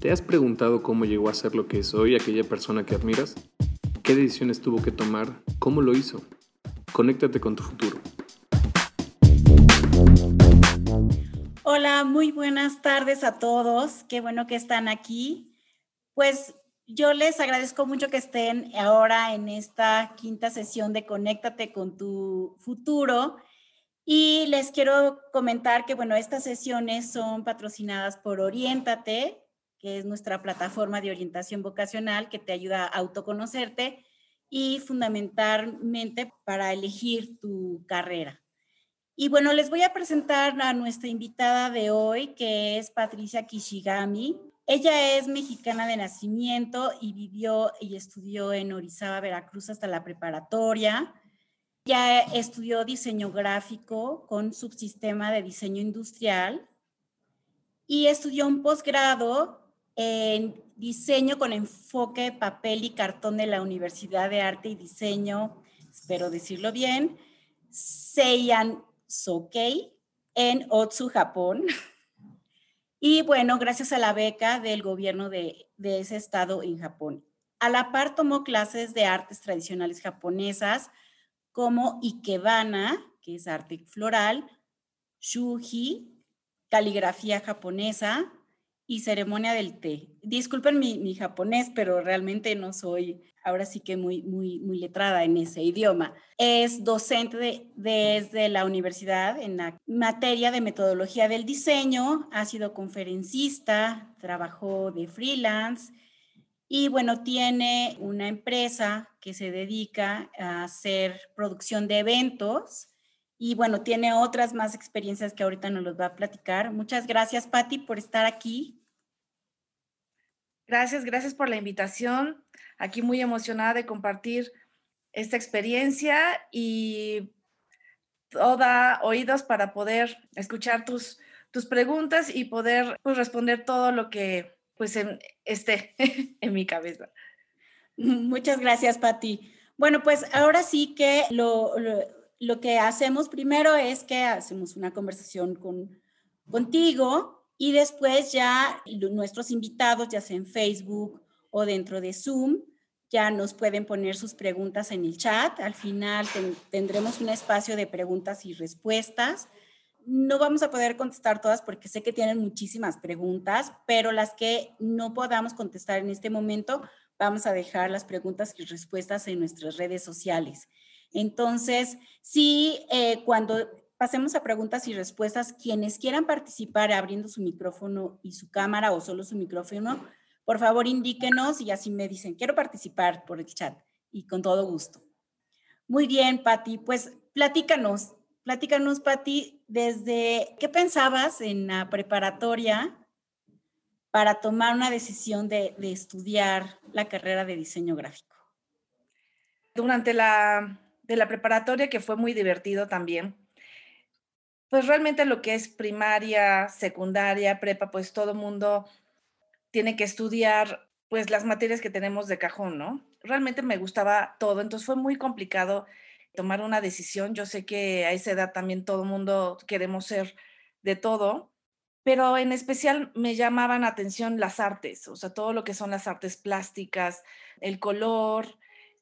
¿Te has preguntado cómo llegó a ser lo que es hoy aquella persona que admiras? ¿Qué decisiones tuvo que tomar? ¿Cómo lo hizo? Conéctate con tu futuro. Hola, muy buenas tardes a todos. Qué bueno que están aquí. Pues yo les agradezco mucho que estén ahora en esta quinta sesión de Conéctate con tu futuro. Y les quiero comentar que, bueno, estas sesiones son patrocinadas por Oriéntate, que es nuestra plataforma de orientación vocacional que te ayuda a autoconocerte y fundamentalmente para elegir tu carrera. Y bueno, les voy a presentar a nuestra invitada de hoy, que es Patricia Kishigami. Ella es mexicana de nacimiento y vivió y estudió en Orizaba, Veracruz hasta la preparatoria. Ya estudió diseño gráfico con subsistema de diseño industrial y estudió un posgrado en diseño con enfoque papel y cartón de la Universidad de Arte y Diseño, espero decirlo bien, Seiyan Sokei en Otsu, Japón. Y bueno, gracias a la beca del gobierno de, de ese estado en Japón. A la par tomó clases de artes tradicionales japonesas como Ikebana, que es arte floral, Shuji, caligrafía japonesa, y ceremonia del té. Disculpen mi, japonés, pero realmente no soy ahora sí que muy, muy, muy letrada en ese idioma. Es docente desde la universidad en la materia de metodología del diseño, ha sido conferencista, trabajó de freelance y bueno, tiene una empresa que se dedica a hacer producción de eventos y bueno, tiene otras más experiencias que ahorita nos los va a platicar. Muchas gracias, Patti, por estar aquí. Gracias, gracias por la invitación. Aquí muy emocionada de compartir esta experiencia y toda oídos para poder escuchar tus, tus preguntas y poder pues, responder todo lo que pues esté en mi cabeza. Muchas gracias, Patti. Bueno, pues ahora sí que lo, lo, que hacemos primero es que hacemos una conversación con, contigo y después ya nuestros invitados, ya sea en Facebook o dentro de Zoom, ya nos pueden poner sus preguntas en el chat. Al final tendremos un espacio de preguntas y respuestas. No vamos a poder contestar todas porque sé que tienen muchísimas preguntas, pero las que no podamos contestar en este momento, vamos a dejar las preguntas y respuestas en nuestras redes sociales. Entonces, sí, eh, cuando pasemos a preguntas y respuestas. Quienes quieran participar abriendo su micrófono y su cámara o solo su micrófono, por favor indíquenos y así me dicen, quiero participar por el chat y con todo gusto. Muy bien, Patti, pues platícanos, platícanos, Patti, desde qué pensabas en la preparatoria para tomar una decisión de, de estudiar la carrera de diseño gráfico. Durante la, de la preparatoria, que fue muy divertido también, pues realmente lo que es primaria, secundaria, prepa, pues todo mundo tiene que estudiar pues las materias que tenemos de cajón, ¿no? Realmente me gustaba todo, entonces fue muy complicado tomar una decisión. Yo sé que a esa edad también todo mundo queremos ser de todo, pero en especial me llamaban atención las artes, o sea, todo lo que son las artes plásticas, el color,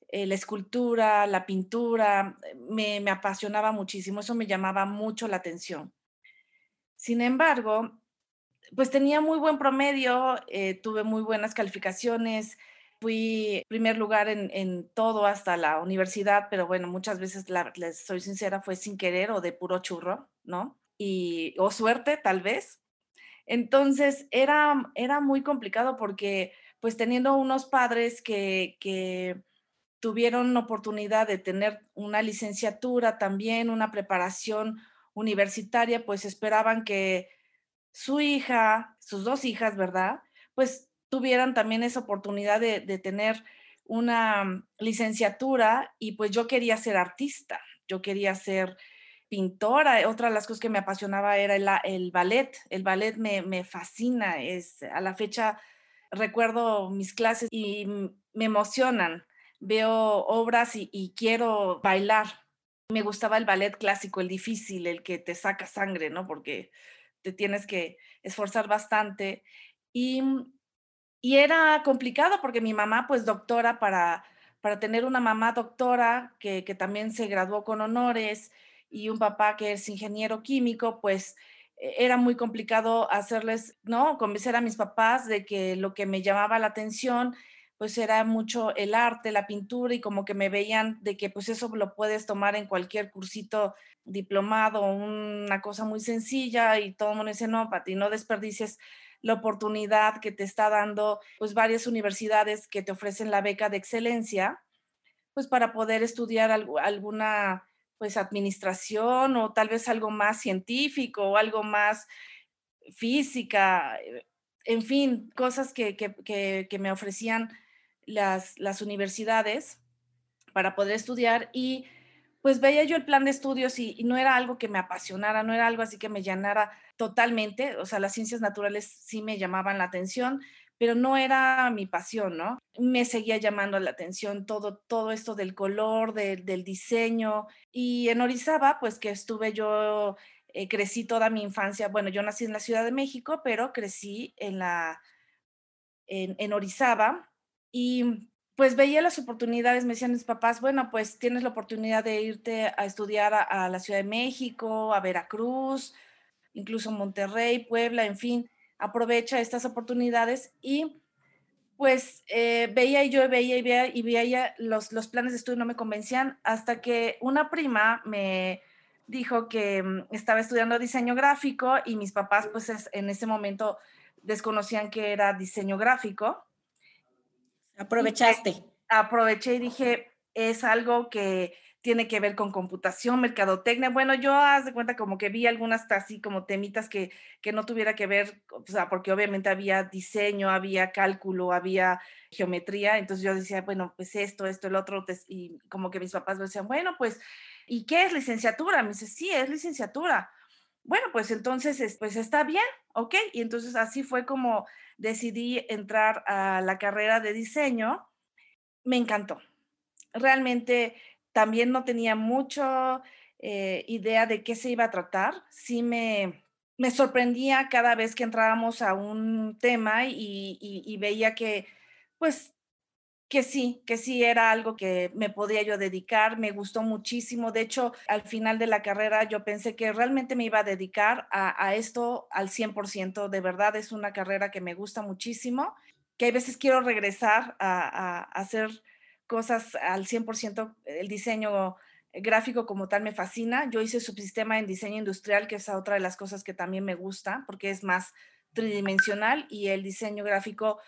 eh, la escultura, la pintura, eh, me, apasionaba muchísimo, eso me llamaba mucho la atención. Sin embargo, pues tenía muy buen promedio, eh, tuve muy buenas calificaciones, fui primer lugar en, todo hasta la universidad, pero bueno, muchas veces, les soy sincera, fue sin querer o de puro churro, ¿no? Y, o suerte, tal vez. Entonces, era, era muy complicado porque, pues teniendo unos padres que tuvieron oportunidad de tener una licenciatura también, una preparación universitaria, pues esperaban que su hija, sus dos hijas, ¿verdad? Pues tuvieran también esa oportunidad de, tener una licenciatura y pues yo quería ser artista, yo quería ser pintora. Otra de las cosas que me apasionaba era el, el ballet. El ballet me, me, fascina. Es, a la fecha recuerdo mis clases y me emocionan veo obras y, quiero bailar. Me gustaba el ballet clásico, el difícil, el que te saca sangre, ¿no? Porque te tienes que esforzar bastante. Y Y era complicado porque mi mamá, pues doctora, para, para tener una mamá doctora que, que también se graduó con honores y un papá que es ingeniero químico, pues e-, era muy complicado hacerles, ¿no? Convencer a mis papás de que lo que me llamaba la atención, pues era mucho el arte, la pintura y como que me veían de que pues eso lo puedes tomar en cualquier cursito diplomado, una cosa muy sencilla y todo el mundo dice, no, Pati, no desperdicies la oportunidad que te está dando pues varias universidades que te ofrecen la beca de excelencia, pues para poder estudiar alguna pues administración o tal vez algo más científico o algo más física, eh, en fin, cosas que, que, me ofrecían las, universidades para poder estudiar y pues veía yo el plan de estudios y, no era algo que me apasionara, no era algo así que me llenara totalmente, o sea, las ciencias naturales sí me llamaban la atención, pero no era mi pasión, ¿no? Me seguía llamando la atención todo, todo esto del color, del diseño. Y en Orizaba, pues que estuve yo, eh, crecí toda mi infancia, bueno, yo nací en la Ciudad de México, pero crecí en la, en Orizaba y pues veía las oportunidades, me decían mis papás, bueno, pues tienes la oportunidad de irte a estudiar a, la Ciudad de México, a Veracruz, incluso Monterrey, Puebla, en fin aprovecha estas oportunidades y pues eh, veía y yo veía y veía y veía los, los planes de estudio no me convencían hasta que una prima me dijo que mm, estaba estudiando diseño gráfico y mis papás pues en ese momento desconocían que era diseño gráfico. Aprovechaste. aproveché y dije, es algo que tiene que ver con computación, mercadotecnia. Bueno, yo haz de cuenta como que vi algunas así como temitas que, que no tuviera que ver, o sea, porque obviamente había diseño, había cálculo, había geometría. Entonces yo decía, bueno, pues esto, esto, el otro. Y como que mis papás me decían, bueno, pues, ¿y qué es licenciatura? Me dice, sí, es licenciatura. Bueno, pues entonces, pues está bien, ¿ok? Y entonces así fue como decidí entrar a la carrera de diseño. Me encantó. Realmente también no tenía mucha eh, idea de qué se iba a tratar. Sí me, me sorprendía cada vez que entrábamos a un tema y, veía que, pues, que sí, que sí era algo que me podía yo dedicar, me gustó muchísimo. De hecho, al final de la carrera yo pensé que realmente me iba a dedicar a, esto al 100%. De verdad es una carrera que me gusta muchísimo, que hay veces quiero regresar a, a hacer cosas al 100%, el diseño gráfico como tal me fascina. Yo hice subsistema en diseño industrial, que es otra de las cosas que también me gusta, porque es más tridimensional y el diseño gráfico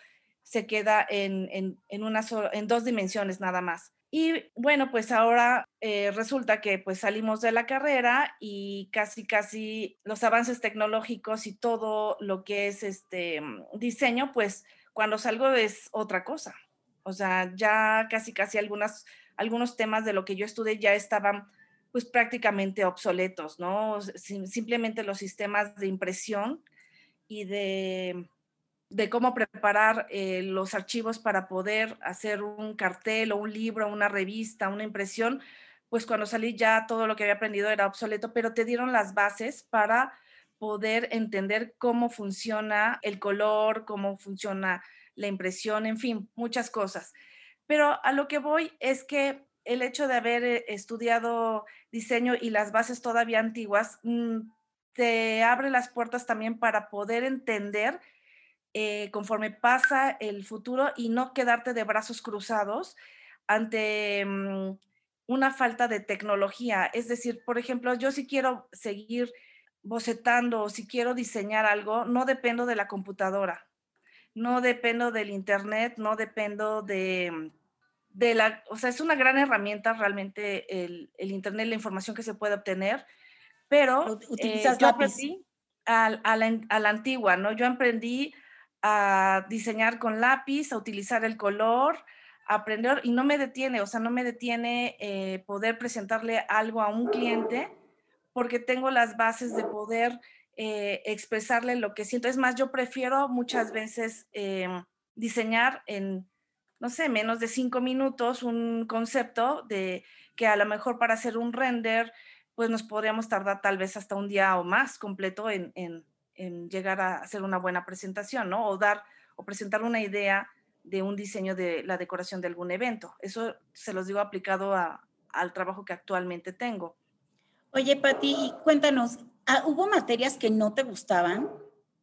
se queda en, una en dos dimensiones nada más. Y bueno, pues ahora eh, resulta que pues salimos de la carrera y casi, casi los avances tecnológicos y todo lo que es este diseño, pues cuando salgo es otra cosa. O sea, ya casi, casi algunas, algunos temas de lo que yo estudié ya estaban pues prácticamente obsoletos, ¿no? Simplemente los sistemas de impresión y de, de cómo preparar eh, los archivos para poder hacer un cartel o un libro, una revista, una impresión, pues cuando salí ya todo lo que había aprendido era obsoleto, pero te dieron las bases para poder entender cómo funciona el color, cómo funciona la impresión, en fin, muchas cosas. Pero a lo que voy es que el hecho de haber eh, estudiado diseño y las bases todavía antiguas mm, te abre las puertas también para poder entender eh, conforme pasa el futuro y no quedarte de brazos cruzados ante mm, una falta de tecnología. Es decir, por ejemplo, yo si quiero seguir bocetando o si quiero diseñar algo, no dependo de la computadora no dependo del Internet, no dependo de, de la, o sea, es una gran herramienta realmente el, el Internet, la información que se puede obtener, pero eh, utilizas aprendí a, la, a, la, antigua, ¿no? Yo aprendí a diseñar con lápiz, a utilizar el color, aprender y no me detiene, o sea, no me detiene eh, poder presentarle algo a un cliente porque tengo las bases de poder eh, expresarle lo que siento. Es más, yo prefiero muchas veces em, diseñar en, no sé, menos de cinco minutos un concepto de que a lo mejor para hacer un render, pues nos podríamos tardar tal vez hasta un día o más completo en, llegar a hacer una buena presentación, ¿no? O dar, o presentar una idea de un diseño de la decoración de algún evento. Eso se los digo aplicado al trabajo que actualmente tengo. Oye, Pati, cuéntanos, ah, ¿hubo materias que no te gustaban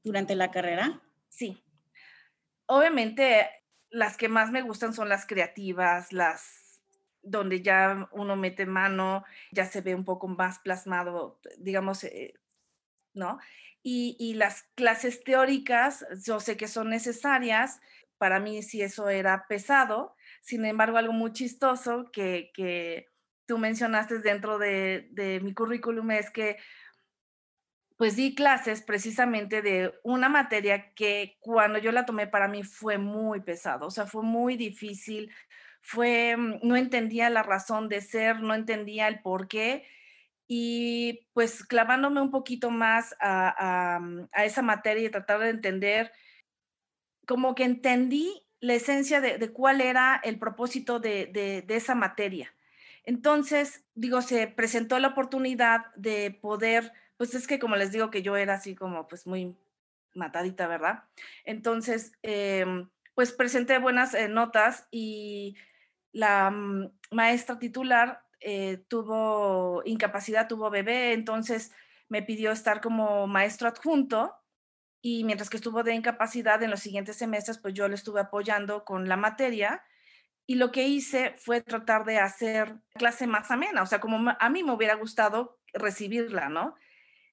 durante la carrera? Sí. Obviamente, las que más me gustan son las creativas, las donde ya uno mete mano, ya se ve un poco más plasmado, digamos, eh, ¿no? Y, las clases teóricas, yo sé que son necesarias, para mí sí eso era pesado, sin embargo, algo muy chistoso que, que tú mencionaste dentro de, de mi currículum es que pues di clases precisamente de una materia que cuando yo la tomé para mí fue muy pesado, o sea, fue muy difícil, fue, mm, no entendía la razón de ser, no entendía el por qué. Y pues clavándome un poquito más a, mm, esa materia y tratar de entender, como que entendí la esencia de, cuál era el propósito de, de, esa materia. Entonces, digo, se presentó la oportunidad de poder, pues es que como les digo que yo era así como pues muy matadita, ¿verdad? Entonces, em, pues presenté buenas eh, notas y la mm, maestra titular eh, tuvo incapacidad, tuvo bebé, entonces me pidió estar como maestro adjunto y mientras que estuvo de incapacidad en los siguientes semestres, pues yo le estuve apoyando con la materia y lo que hice fue tratar de hacer clase más amena, o sea, como a mí me hubiera gustado recibirla, ¿no?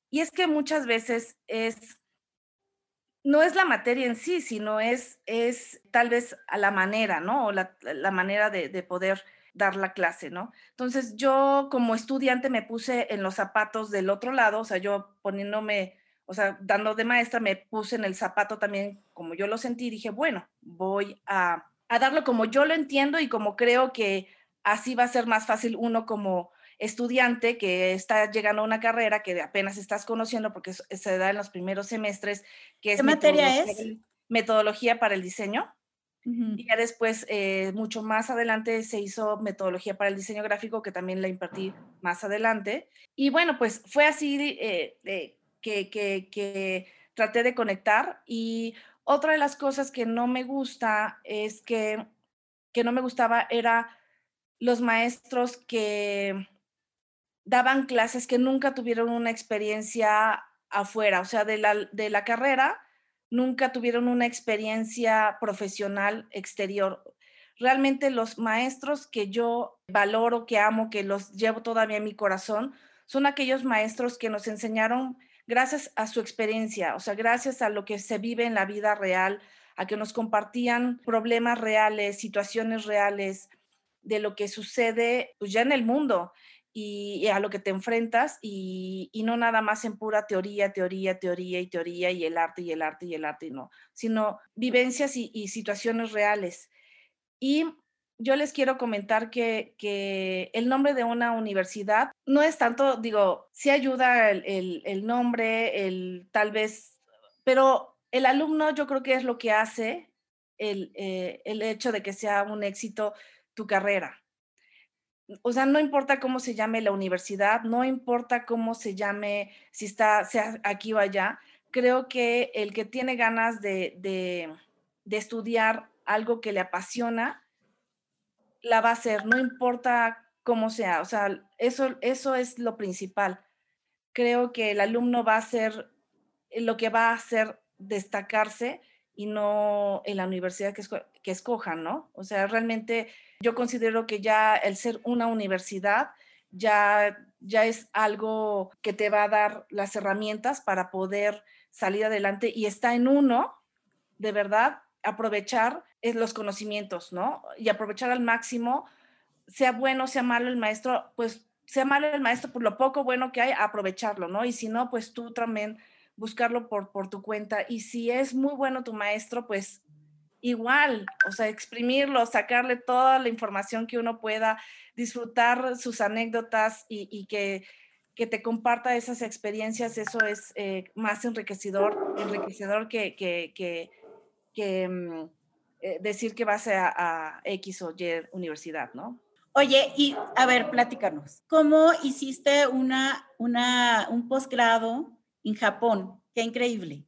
Y es que muchas veces es no es la materia en sí, sino es, es tal vez a la manera, ¿no? O la, manera de, poder dar la clase, ¿no? Entonces yo como estudiante me puse en los zapatos del otro lado, o sea, yo poniéndome, o sea, dando de maestra, me puse en el zapato también como yo lo sentí y dije, bueno, voy a, a darlo como yo lo entiendo y como creo que así va a ser más fácil uno como estudiante que está llegando a una carrera que apenas estás conociendo porque se da en los primeros semestres, que es... ¿Qué materia es? Metodología para el diseño. Y ya después, eh, mucho más adelante, se hizo metodología para el diseño gráfico, que también la impartí más adelante. Y bueno, pues fue así eh, que, que, que traté de conectar. Y otra de las cosas que no me gusta es que, que no me gustaba era los maestros que daban clases que nunca tuvieron una experiencia afuera, o sea, de la, de la carrera, nunca tuvieron una experiencia profesional exterior. Realmente los maestros que yo valoro, que amo, que los llevo todavía en mi corazón, son aquellos maestros que nos enseñaron gracias a su experiencia, o sea, gracias a lo que se vive en la vida real, a que nos compartían problemas reales, situaciones reales de lo que sucede pues, ya en el mundo y, a lo que te enfrentas y, no nada más en pura teoría, teoría, teoría y teoría y el arte y el arte y el arte, no, sino vivencias y, situaciones reales. Y yo les quiero comentar que, que, el nombre de una universidad no es tanto, digo, sí ayuda el, el, nombre, el tal vez, pero el alumno yo creo que es lo que hace el, eh, el hecho de que sea un éxito tu carrera o sea, no importa cómo se llame la universidad, no importa cómo se llame, si está sea aquí o allá, creo que el que tiene ganas de, de, estudiar algo que le apasiona, la va a hacer, no importa cómo sea, o sea, eso, eso es lo principal. Creo que el alumno va a hacer lo que va a hacer destacarse y no en la universidad que, que escojan, ¿no? O sea, realmente yo considero que ya el ser una universidad ya, ya es algo que te va a dar las herramientas para poder salir adelante y está en uno, de verdad, aprovechar eh, los conocimientos, ¿no? Y aprovechar al máximo, sea bueno, sea malo el maestro, pues sea malo el maestro por lo poco bueno que hay, aprovecharlo, ¿no? Y si no, pues tú también buscarlo por, por tu cuenta. Y si es muy bueno tu maestro, pues igual, o sea, exprimirlo, sacarle toda la información que uno pueda, disfrutar sus anécdotas y, que, que, te comparta esas experiencias, eso es eh, más enriquecedor, enriquecedor que, que, que mm, eh, decir que vas a, a, X o Y universidad, ¿no? Oye, y a ver, platícanos, ¿cómo hiciste una, una, un posgrado en Japón? Qué increíble.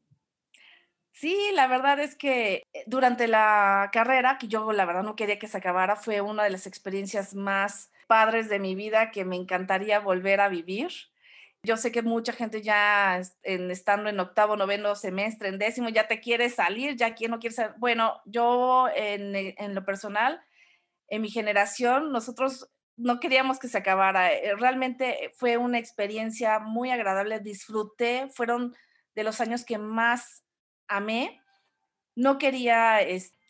Sí, la verdad es que eh, durante la carrera, que yo la verdad no quería que se acabara, fue una de las experiencias más padres de mi vida que me encantaría volver a vivir. Yo sé que mucha gente ya en, estando en octavo, noveno semestre, en décimo, ya te quiere salir, ya quien no quiere salir. Bueno, yo en, en lo personal, en mi generación, nosotros no queríamos que se acabara. Eh, realmente fue una experiencia muy agradable, disfruté, fueron de los años que más amé, no quería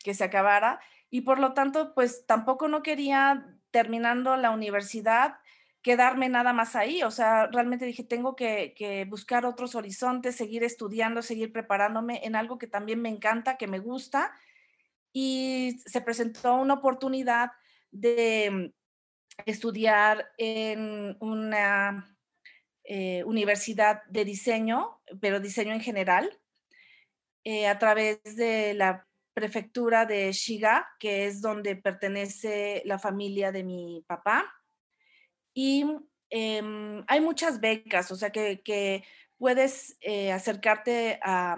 que se acabara y por lo tanto, pues tampoco no quería, terminando la universidad, quedarme nada más ahí. O sea, realmente dije, tengo que, buscar otros horizontes, seguir estudiando, seguir preparándome en algo que también me encanta, que me gusta. Y se presentó una oportunidad de estudiar en una eh, universidad de diseño, pero diseño en general, eh, a través de la prefectura de Shiga, que es donde pertenece la familia de mi papá. Y em, hay muchas becas, o sea que, puedes eh, acercarte a,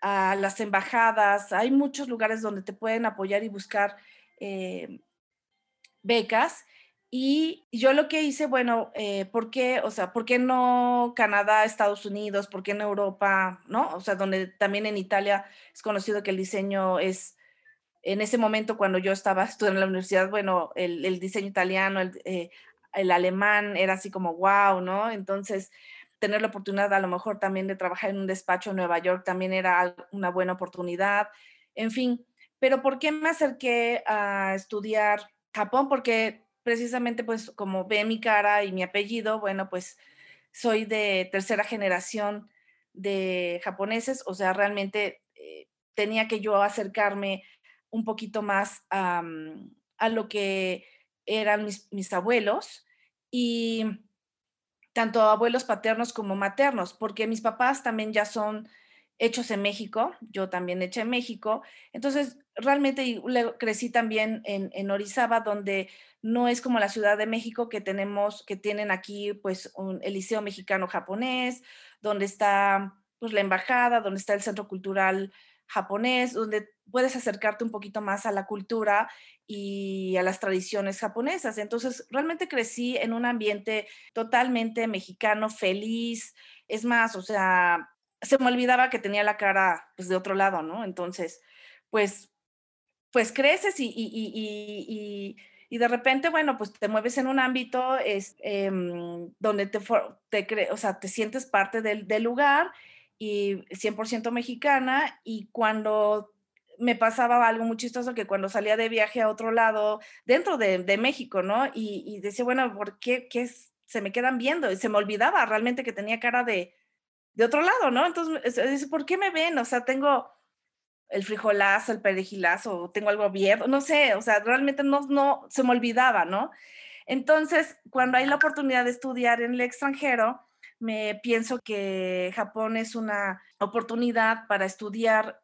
a, las embajadas, hay muchos lugares donde te pueden apoyar y buscar eh, becas y yo lo que hice, bueno, eh, ¿por qué, o sea, por qué no Canadá, Estados Unidos, por qué no Europa, no? O sea, donde también en Italia es conocido que el diseño es, en ese momento cuando yo estaba estudiando en la universidad, bueno, el, diseño italiano, eh, el, alemán era así como wow, ¿no? Entonces, tener la oportunidad a lo mejor también de trabajar en un despacho en Nueva York también era una buena oportunidad, en fin. Pero ¿por qué me acerqué a estudiar Japón? Porque precisamente pues como ve mi cara y mi apellido, bueno, pues soy de tercera generación de japoneses, o sea, realmente eh, tenía que yo acercarme un poquito más a, lo que eran mis, mis abuelos y tanto abuelos paternos como maternos, porque mis papás también ya son hechos en México, yo también hecha en México. Entonces, realmente crecí también en, en, Orizaba, donde no es como la Ciudad de México que tenemos, que tienen aquí pues un, el Liceo Mexicano Japonés, donde está pues la embajada, donde está el Centro Cultural japonés, donde puedes acercarte un poquito más a la cultura y a las tradiciones japonesas. Entonces, realmente crecí en un ambiente totalmente mexicano, feliz. Es más, o sea, se me olvidaba que tenía la cara pues, de otro lado, ¿no? Entonces, pues, pues creces y, y, y, de repente, bueno, pues te mueves en un ámbito es, em, donde te, te, o sea, te sientes parte del, del lugar y 100% mexicana y cuando me pasaba algo muy chistoso que cuando salía de viaje a otro lado, dentro de, de México, ¿no? Y, y, decía, bueno, ¿por qué, qué se me quedan viendo? Y se me olvidaba realmente que tenía cara de, de otro lado, ¿no? Entonces, dice, ¿por qué me ven? O sea, tengo el frijolazo, el perejilazo, tengo algo abierto, no sé, o sea, realmente no, no, se me olvidaba, ¿no? Entonces, cuando hay la oportunidad de estudiar en el extranjero, me pienso que Japón es una oportunidad para estudiar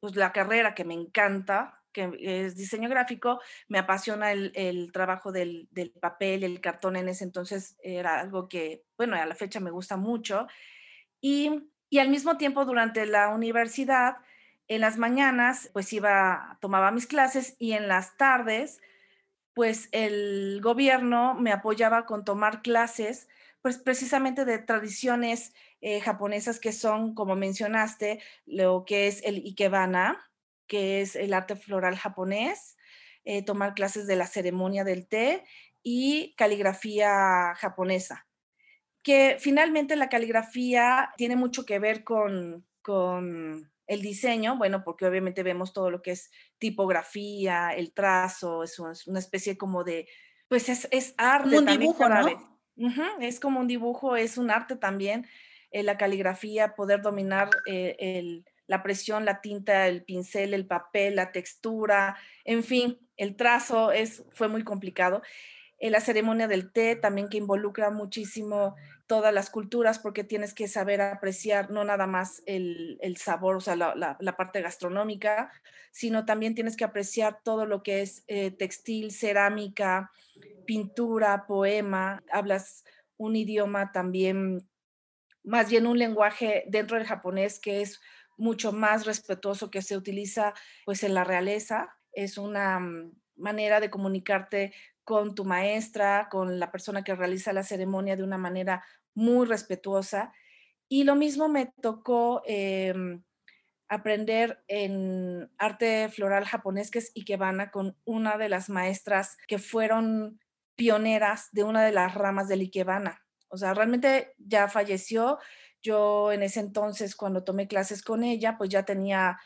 pues, la carrera que me encanta, que es diseño gráfico, me apasiona el, el trabajo del, del, papel, el cartón en ese entonces era algo que, bueno, a la fecha me gusta mucho y, al mismo tiempo, durante la universidad, en las mañanas, pues iba, tomaba mis clases y en las tardes, pues el gobierno me apoyaba con tomar clases, pues precisamente de tradiciones eh, japonesas que son, como mencionaste, lo que es el ikebana, que es el arte floral japonés, eh, tomar clases de la ceremonia del té y caligrafía japonesa que finalmente la caligrafía tiene mucho que ver con, con el diseño, bueno, porque obviamente vemos todo lo que es tipografía, el trazo, es una especie como de, pues es, es arte. Como un dibujo, ¿no? es como un dibujo, es un arte también, eh, la caligrafía, poder dominar eh, el, la presión, la tinta, el pincel, el papel, la textura, en fin, el trazo es, fue muy complicado. Eh, la ceremonia del té también que involucra muchísimo todas las culturas porque tienes que saber apreciar no nada más el, sabor, o sea, la, parte gastronómica, sino también tienes que apreciar todo lo que es eh, textil, cerámica, pintura, poema. Hablas un idioma también, más bien un lenguaje dentro del japonés que es mucho más respetuoso que se utiliza pues en la realeza. Es una mm, manera de comunicarte con tu maestra, con la persona que realiza la ceremonia de una manera muy respetuosa. Y lo mismo me tocó em, aprender en arte floral japonés, que es Ikebana, con una de las maestras que fueron pioneras de una de las ramas del Ikebana. O sea, realmente ya falleció. Yo en ese entonces, cuando tomé clases con ella, pues ya tenía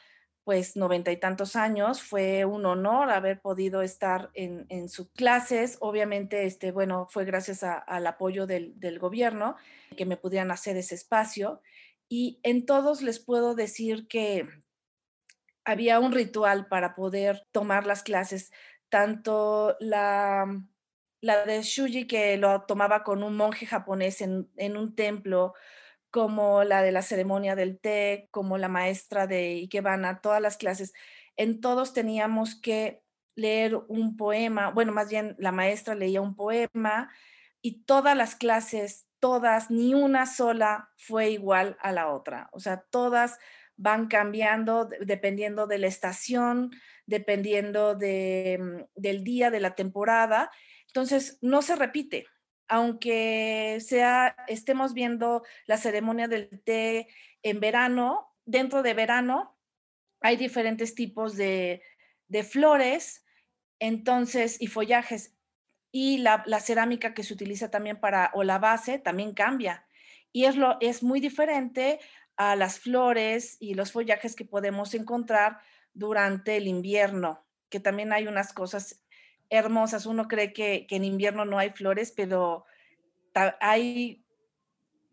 pues noventa y tantos años. Fue un honor haber podido estar en, sus clases. Obviamente, este, bueno, fue gracias al apoyo del, del, gobierno que me pudieran hacer ese espacio. Y en todos les puedo decir que había un ritual para poder tomar las clases, tanto la, la de Shuji que lo tomaba con un monje japonés en, en un templo, como la de la ceremonia del té, como la maestra de Ikebana, todas las clases, en todos teníamos que leer un poema, bueno, más bien la maestra leía un poema y todas las clases, todas, ni una sola fue igual a la otra, o sea, todas van cambiando dependiendo de la estación, dependiendo de, mm, del día, de la temporada, entonces no se repite, aunque sea, estemos viendo la ceremonia del té en verano, dentro de verano hay diferentes tipos de, flores, entonces, y follajes. Y la, cerámica que se utiliza también para, o la base, también cambia. Y es, lo, es muy diferente a las flores y los follajes que podemos encontrar durante el invierno, que también hay unas cosas hermosas. Uno cree que, en invierno no hay flores, pero hay,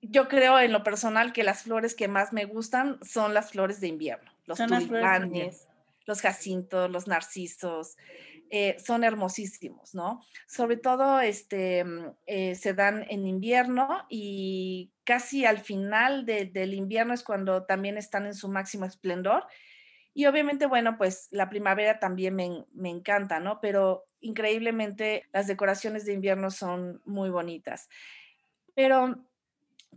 yo creo en lo personal que las flores que más me gustan son las flores de invierno. Los tulipanes, los jacintos, los narcisos, eh, son hermosísimos, ¿no? Sobre todo este, mm, eh, se dan en invierno y casi al final del invierno es cuando también están en su máximo esplendor. Y obviamente, bueno, pues la primavera también me, me encanta, ¿no? Pero increíblemente las decoraciones de invierno son muy bonitas. Pero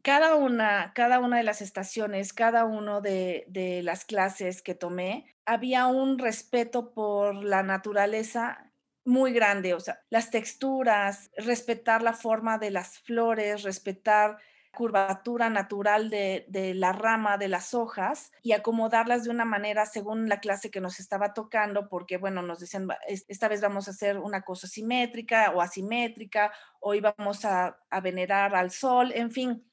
cada una, cada una de las estaciones, cada una de, de, las clases que tomé, había un respeto por la naturaleza muy grande, o sea, las texturas, respetar la forma de las flores, respetar curvatura natural de, la rama, de las hojas, y acomodarlas de una manera según la clase que nos estaba tocando, porque, bueno, nos decían, esta vez vamos a hacer una cosa simétrica o asimétrica, o íbamos a, a venerar al sol, en fin,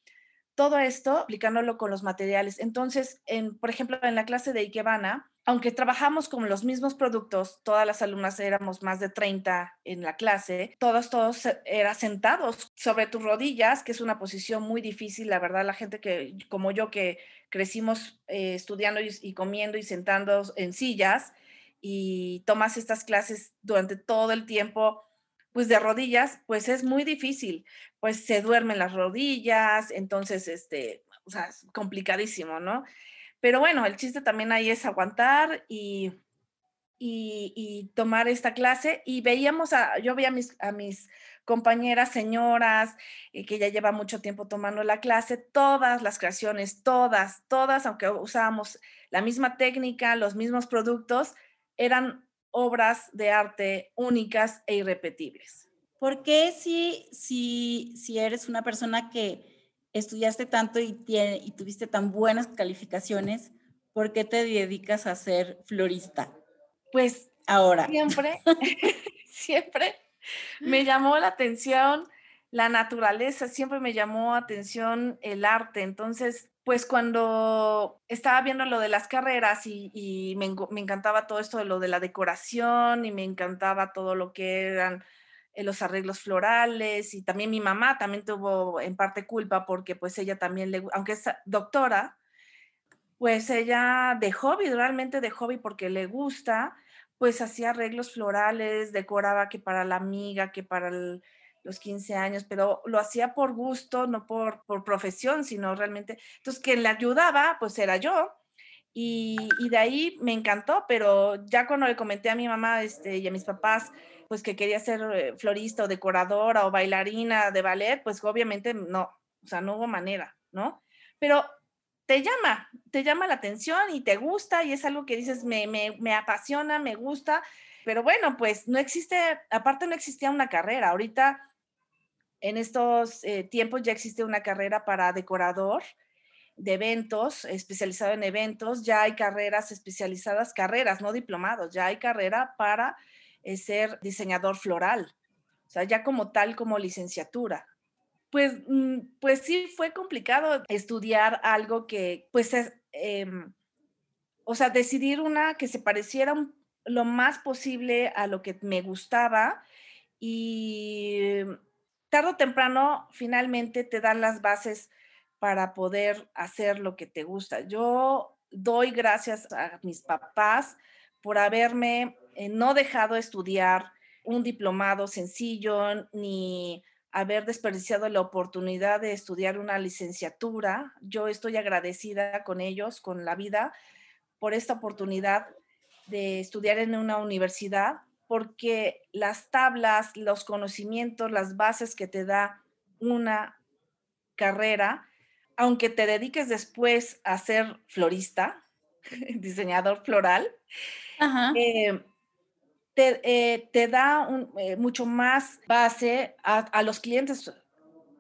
todo esto aplicándolo con los materiales. Entonces, en, por ejemplo, en la clase de Ikebana, aunque trabajamos con los mismos productos, todas las alumnas éramos más de 30 en la clase, todos, todos eran sentados sobre tus rodillas, que es una posición muy difícil, la verdad, la gente que, como yo, que crecimos eh, estudiando y, comiendo y sentando en sillas y tomas estas clases durante todo el tiempo, pues de rodillas, pues es muy difícil, pues se duermen las rodillas, entonces, este, o sea, es complicadísimo, ¿no? Pero bueno, el chiste también ahí es aguantar y, y, tomar esta clase. Y veíamos, a, yo veía a mis, a mis compañeras, señoras, eh, que ya lleva mucho tiempo tomando la clase, todas las creaciones, todas, todas, aunque usábamos la misma técnica, los mismos productos, eran obras de arte únicas e irrepetibles. ¿Por qué si, si, si eres una persona que estudiaste tanto y, y tuviste tan buenas calificaciones, ¿por qué te dedicas a ser florista? Pues ahora. Siempre, siempre me llamó la atención la naturaleza, siempre me llamó atención el arte. Entonces, pues cuando estaba viendo lo de las carreras y, y me, me, encantaba todo esto de lo de la decoración y me encantaba todo lo que eran los arreglos florales y también mi mamá también tuvo en parte culpa porque pues ella también le, aunque es doctora, pues ella de hobby, realmente de hobby porque le gusta, pues hacía arreglos florales, decoraba que para la amiga, que para los 15 años, pero lo hacía por gusto, no por, por profesión, sino realmente, entonces quien le ayudaba, pues era yo. Y, y, de ahí me encantó, pero ya cuando le comenté a mi mamá este, y a mis papás, pues que quería ser eh, florista o decoradora o bailarina de ballet, pues obviamente no, o sea, no hubo manera, ¿no? Pero te llama, te llama la atención y te gusta y es algo que dices, me, me, me apasiona, me gusta, pero bueno, pues no existe, aparte no existía una carrera, ahorita en estos eh, tiempos ya existe una carrera para decorador de eventos, especializado en eventos, ya hay carreras especializadas, carreras, no diplomados, ya hay carrera para eh, ser diseñador floral, o sea, ya como tal, como licenciatura. Pues, mm, pues sí, fue complicado estudiar algo que, pues, es, em, o sea, decidir una que se pareciera lo más posible a lo que me gustaba y tarde o temprano finalmente te dan las bases para poder hacer lo que te gusta. Yo doy gracias a mis papás por haberme eh, no dejado estudiar un diplomado sencillo ni haber desperdiciado la oportunidad de estudiar una licenciatura. Yo estoy agradecida con ellos, con la vida, por esta oportunidad de estudiar en una universidad porque las tablas, los conocimientos, las bases que te da una carrera, aunque te dediques después a ser florista, diseñador floral, eh, eh, te, da eh, mucho más base a, los clientes.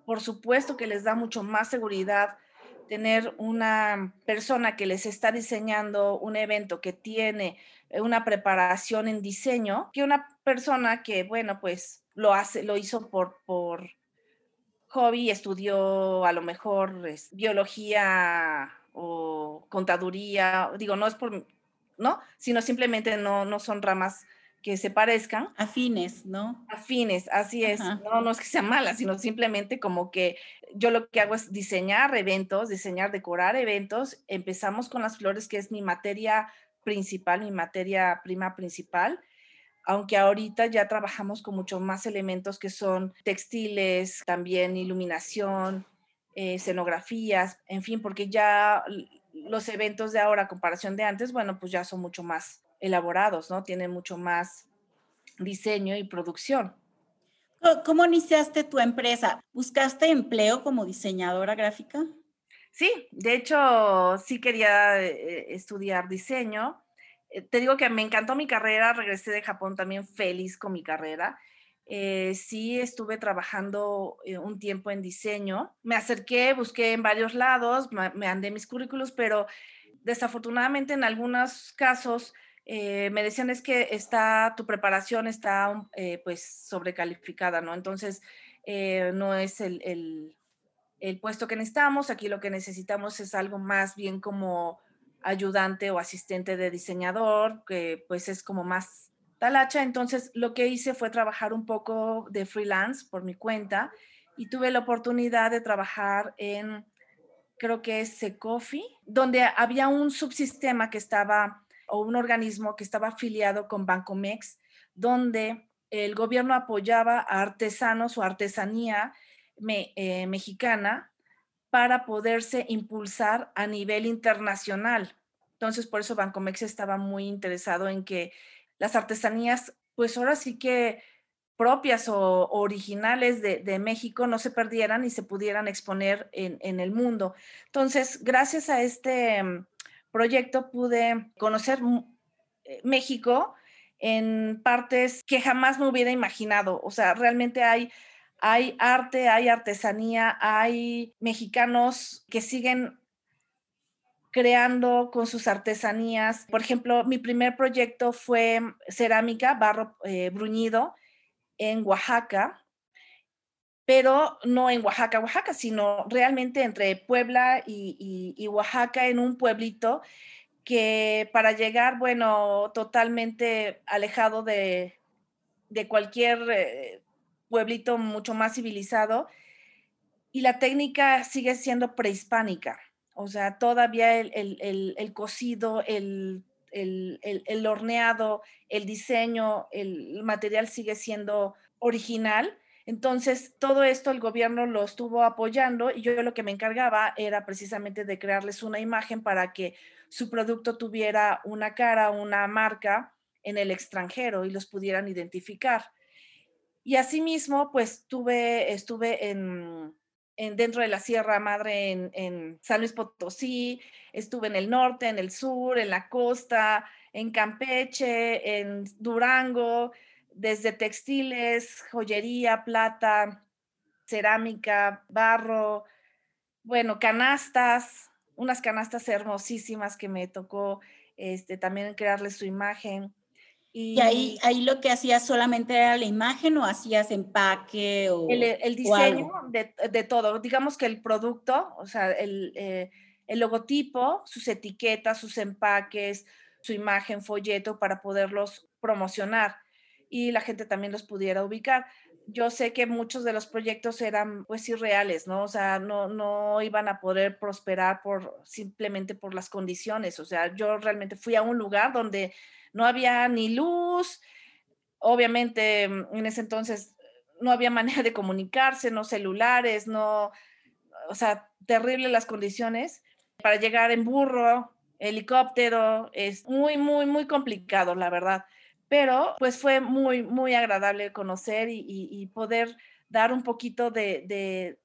Por supuesto que les da mucho más seguridad tener una persona que les está diseñando un evento que tiene eh, una preparación en diseño que una persona que, bueno, pues lo hace, lo hizo por, por hobby, estudió a lo mejor biología o contaduría, digo, no es por, ¿no? Sino simplemente no, no son ramas que se parezcan. Afines, ¿no? Afines, así es. No, no es que sea mala, sino simplemente como que yo lo que hago es diseñar eventos, diseñar, decorar eventos. Empezamos con las flores, que es mi materia principal, mi materia prima principal, aunque ahorita ya trabajamos con muchos más elementos que son textiles, también iluminación, eh, escenografías, en fin, porque ya los eventos de ahora, a comparación de antes, bueno, pues ya son mucho más elaborados, ¿no? Tienen mucho más diseño y producción. ¿Cómo iniciaste tu empresa? ¿Buscaste empleo como diseñadora gráfica? Sí, de hecho, sí quería eh, estudiar diseño. Eh, te digo que me encantó mi carrera, regresé de Japón también feliz con mi carrera. Eh, sí estuve trabajando un tiempo en diseño. Me acerqué, busqué en varios lados, me, andé mis currículos, pero desafortunadamente en algunos casos me decían es que está, tu preparación está pues sobrecalificada, ¿no? Entonces, no es el, el puesto que necesitamos. Aquí lo que necesitamos es algo más bien como ayudante o asistente de diseñador, que pues es como más talacha. Entonces lo que hice fue trabajar un poco de freelance por mi cuenta y tuve la oportunidad de trabajar en, creo que es Secofi, donde había un subsistema que estaba, o un organismo que estaba afiliado con Bancomex, donde el gobierno apoyaba a artesanos o artesanía eh, mexicana para poderse impulsar a nivel internacional. Entonces, por eso Bancomex estaba muy interesado en que las artesanías, pues ahora sí que propias o originales de, México no se perdieran y se pudieran exponer en, en, el mundo. Entonces, gracias a este proyecto pude conocer eh, México en partes que jamás me hubiera imaginado. O sea, realmente hay hay arte, hay artesanía, hay mexicanos que siguen creando con sus artesanías. Por ejemplo, mi primer proyecto fue cerámica, barro eh, bruñido en Oaxaca, pero no en Oaxaca, Oaxaca, sino realmente entre Puebla y, Oaxaca, en un pueblito que para llegar, bueno, totalmente alejado de, cualquier eh, pueblito mucho más civilizado y la técnica sigue siendo prehispánica. O sea, todavía el, el, el, cocido, el, el, horneado, el diseño, el material sigue siendo original. Entonces, todo esto el gobierno lo estuvo apoyando y yo lo que me encargaba era precisamente de crearles una imagen para que su producto tuviera una cara, una marca en el extranjero y los pudieran identificar. Y asimismo, pues tuve, estuve en, en, dentro de la Sierra Madre en, en San Luis Potosí, estuve en el norte, en el sur, en la costa, en Campeche, en Durango, desde textiles, joyería, plata, cerámica, barro, bueno, canastas, unas canastas hermosísimas que me tocó este, también crearle su imagen. Y, ahí, ahí lo que hacías solamente era la imagen o hacías empaque o el, diseño de, todo. Digamos que el producto, o sea, el, eh, el logotipo, sus etiquetas, sus empaques, su imagen, folleto para poderlos promocionar y la gente también los pudiera ubicar yo sé que muchos de los proyectos eran pues irreales, ¿no? O sea, no, no iban a poder prosperar por simplemente por las condiciones. O sea, yo realmente fui a un lugar donde no había ni luz, obviamente mm, en ese entonces no había manera de comunicarse, no celulares, no, o sea, terrible las condiciones. Para llegar en burro, helicóptero, es muy, muy, muy complicado, la verdad pero pues fue muy, muy agradable conocer y, poder dar un poquito de,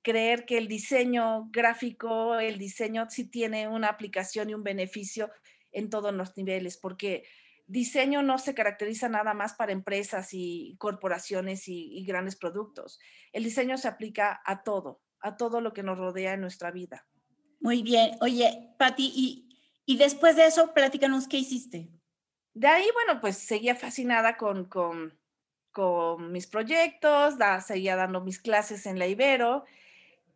creer que el diseño gráfico, el diseño sí tiene una aplicación y un beneficio en todos los niveles, porque diseño no se caracteriza nada más para empresas y corporaciones y, grandes productos. El diseño se aplica a todo, a todo lo que nos rodea en nuestra vida. Muy bien. Oye, Patti, y, y después de eso, platícanos qué hiciste. De ahí, bueno, pues seguía fascinada con, con, mis proyectos, seguía dando mis clases en la Ibero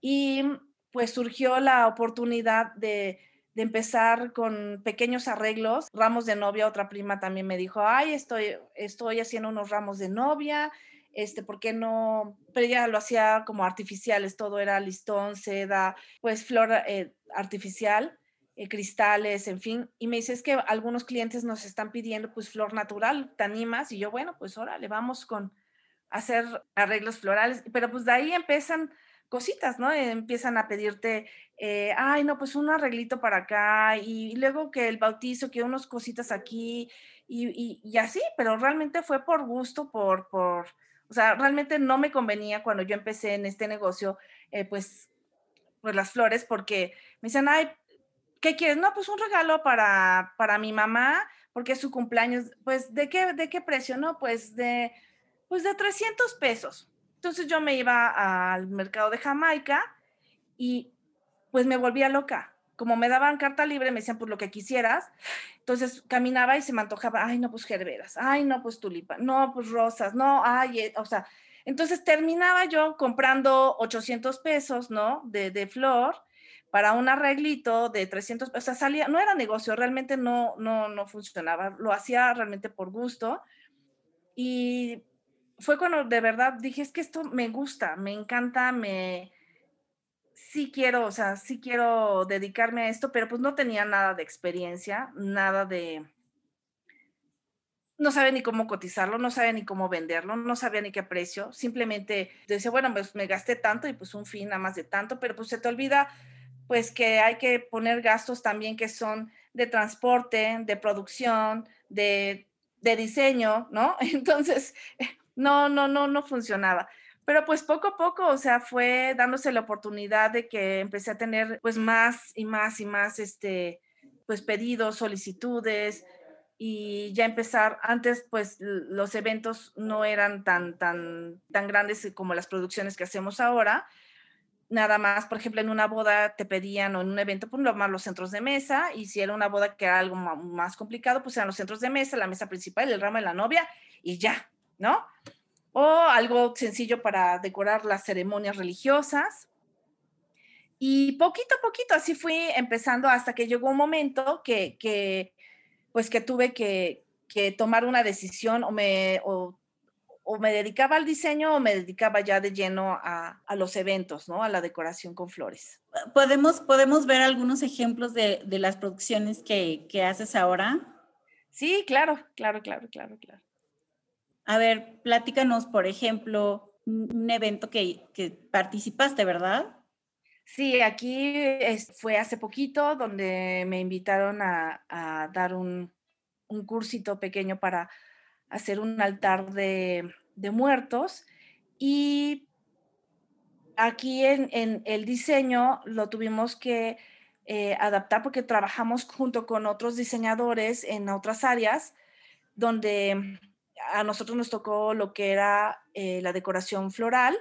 y pues surgió la oportunidad de, empezar con pequeños arreglos, ramos de novia, otra prima también me dijo, ay, estoy, estoy haciendo unos ramos de novia, este, ¿por qué no? Pero ella lo hacía como artificiales, todo era listón, seda, pues flor eh, artificial. Eh, cristales, en fin. Y me dice, es que algunos clientes nos están pidiendo pues flor natural, ¿te animas? Y yo, bueno, pues órale, vamos con hacer arreglos florales. Pero pues de ahí empiezan cositas, ¿no? Empiezan a pedirte, eh, ay, no, pues un arreglito para acá y, luego que el bautizo, que unos cositas aquí y, y, así, pero realmente fue por gusto, por, por, o sea, realmente no me convenía cuando yo empecé en este negocio, eh, pues, pues las flores, porque me dicen, ay, ¿qué quieres? No, pues un regalo para, para mi mamá, porque es su cumpleaños. Pues, ¿de qué, de qué precio? No, pues de, pues de 300 pesos. Entonces yo me iba al mercado de Jamaica y pues me volvía loca. Como me daban carta libre, me decían, pues lo que quisieras. Entonces caminaba y se me antojaba, ay, no, pues gerberas, ay, no, pues tulipa, no, pues rosas, no, ay, eh", o sea, entonces terminaba yo comprando 800 pesos, ¿no? De, de flor para un arreglito de 300 pesos, o sea, salía, no era negocio, realmente no, no, no funcionaba, lo hacía realmente por gusto. Y fue cuando de verdad dije, es que esto me gusta, me encanta, me, sí quiero, o sea, sí quiero dedicarme a esto, pero pues no tenía nada de experiencia, nada de, no sabía ni cómo cotizarlo, no sabía ni cómo venderlo, no sabía ni qué precio, simplemente decía, bueno, pues me gasté tanto y pues un fin nada más de tanto, pero pues se te olvida pues que hay que poner gastos también que son de transporte, de producción, de, diseño, ¿no? Entonces, no, no, no, no funcionaba. Pero pues poco a poco, o sea, fue dándose la oportunidad de que empecé a tener pues más y más y más, este, pues pedidos, solicitudes y ya empezar, antes pues los eventos no eran tan, tan, tan grandes como las producciones que hacemos ahora, nada más, por ejemplo, en una boda te pedían o en un evento, pues más los centros de mesa, y si era una boda que era algo más complicado, pues eran los centros de mesa, la mesa principal, el ramo de la novia y ya, ¿no? O algo sencillo para decorar las ceremonias religiosas. Y poquito a poquito así fui empezando hasta que llegó un momento que, pues que tuve que, que tomar una decisión o me o me dedicaba al diseño o me dedicaba ya de lleno a, los eventos, ¿no? A la decoración con flores. ¿Podemos, podemos ver algunos ejemplos de, las producciones que, haces ahora? Sí, claro, claro, claro, claro, claro. A ver, platícanos, por ejemplo, un evento que, participaste, ¿verdad? Sí, aquí fue hace poquito donde me invitaron a, dar un, un cursito pequeño para hacer un altar de, muertos y aquí en, el diseño lo tuvimos que eh, adaptar porque trabajamos junto con otros diseñadores en otras áreas donde a nosotros nos tocó lo que era eh, la decoración floral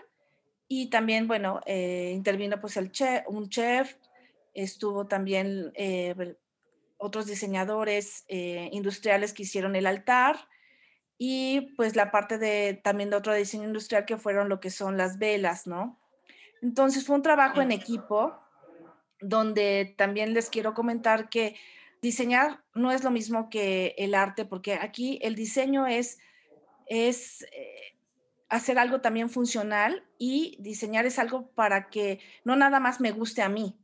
y también, bueno, eh, intervino pues el chef, un chef, estuvo también otros diseñadores industriales que hicieron el altar y pues la parte de también de otro diseño industrial que fueron lo que son las velas, ¿no? Entonces fue un trabajo en equipo donde también les quiero comentar que diseñar no es lo mismo que el arte, porque aquí el diseño es, es eh, hacer algo también funcional y diseñar es algo para que no nada más me guste a mí,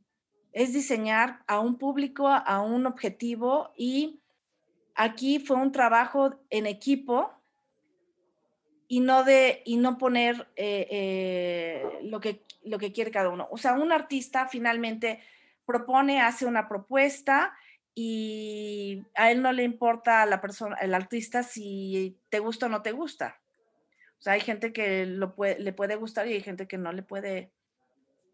es diseñar a un público, a un objetivo y aquí fue un trabajo en equipo y no de y no poner eh, eh, lo que lo que quiere cada uno. O sea, un artista finalmente propone, hace una propuesta y a él no le importa a la persona, el artista si te gusta o no te gusta. O sea, hay gente que le puede gustar y hay gente que no le puede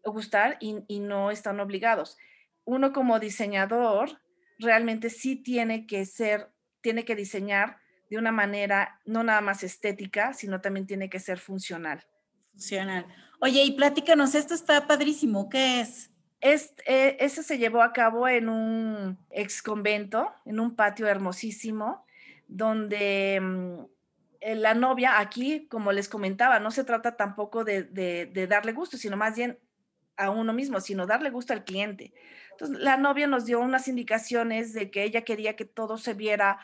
gustar y no están obligados. Uno como diseñador realmente sí tiene que ser, tiene que diseñar de una manera no nada más estética, sino también tiene que ser funcional. Funcional. Oye, y platícanos, esto está padrísimo, ¿qué es? Este, ese se llevó a cabo en un ex convento, en un patio hermosísimo, donde mm, eh, la novia, aquí, como les comentaba, no se trata tampoco de, de, darle gusto, sino más bien a uno mismo, sino darle gusto al cliente. Entonces, la novia nos dio unas indicaciones de que ella quería que todo se viera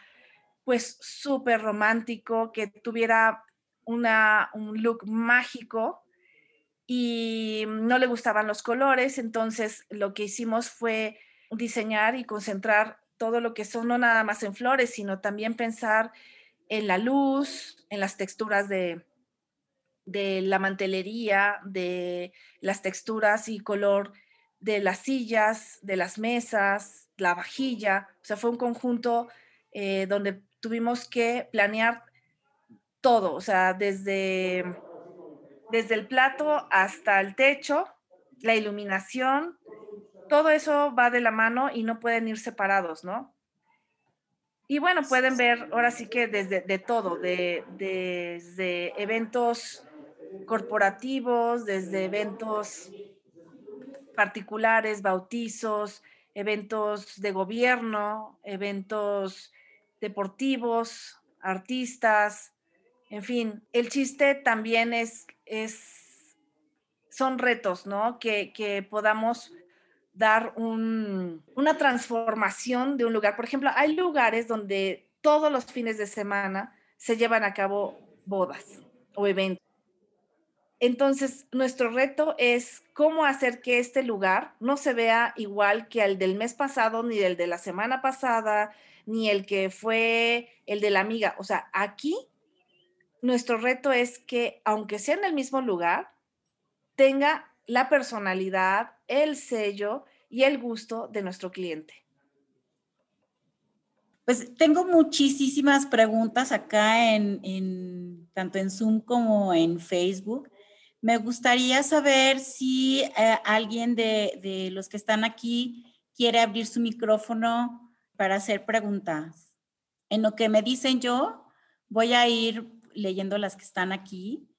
pues súper romántico, que tuviera una, un look mágico y no le gustaban los colores, entonces lo que hicimos fue diseñar y concentrar todo lo que son no nada más en flores, sino también pensar en la luz, en las texturas de, de la mantelería, de las texturas y color de las sillas, de las mesas, la vajilla. O sea, fue un conjunto eh, donde tuvimos que planear todo, o sea, desde, desde el plato hasta el techo, la iluminación, todo eso va de la mano y no pueden ir separados, ¿no? Y bueno, pueden ver ahora sí que desde de todo, de, desde eventos corporativos, desde eventos particulares, bautizos, eventos de gobierno, eventos deportivos, artistas, en fin, el chiste también es, es son retos, ¿no? Que, que podamos dar un, una transformación de un lugar. Por ejemplo, hay lugares donde todos los fines de semana se llevan a cabo bodas o eventos. Entonces, nuestro reto es cómo hacer que este lugar no se vea igual que el del mes pasado, ni el de la semana pasada, ni el que fue el de la amiga. O sea, aquí nuestro reto es que, aunque sea en el mismo lugar, tenga la personalidad, el sello y el gusto de nuestro cliente. Pues tengo muchísimas preguntas acá en, tanto en Zoom como en Facebook. Me gustaría saber si eh, alguien de, los que están aquí quiere abrir su micrófono para hacer preguntas. En lo que me dicen yo, voy a ir leyendo las que están aquí.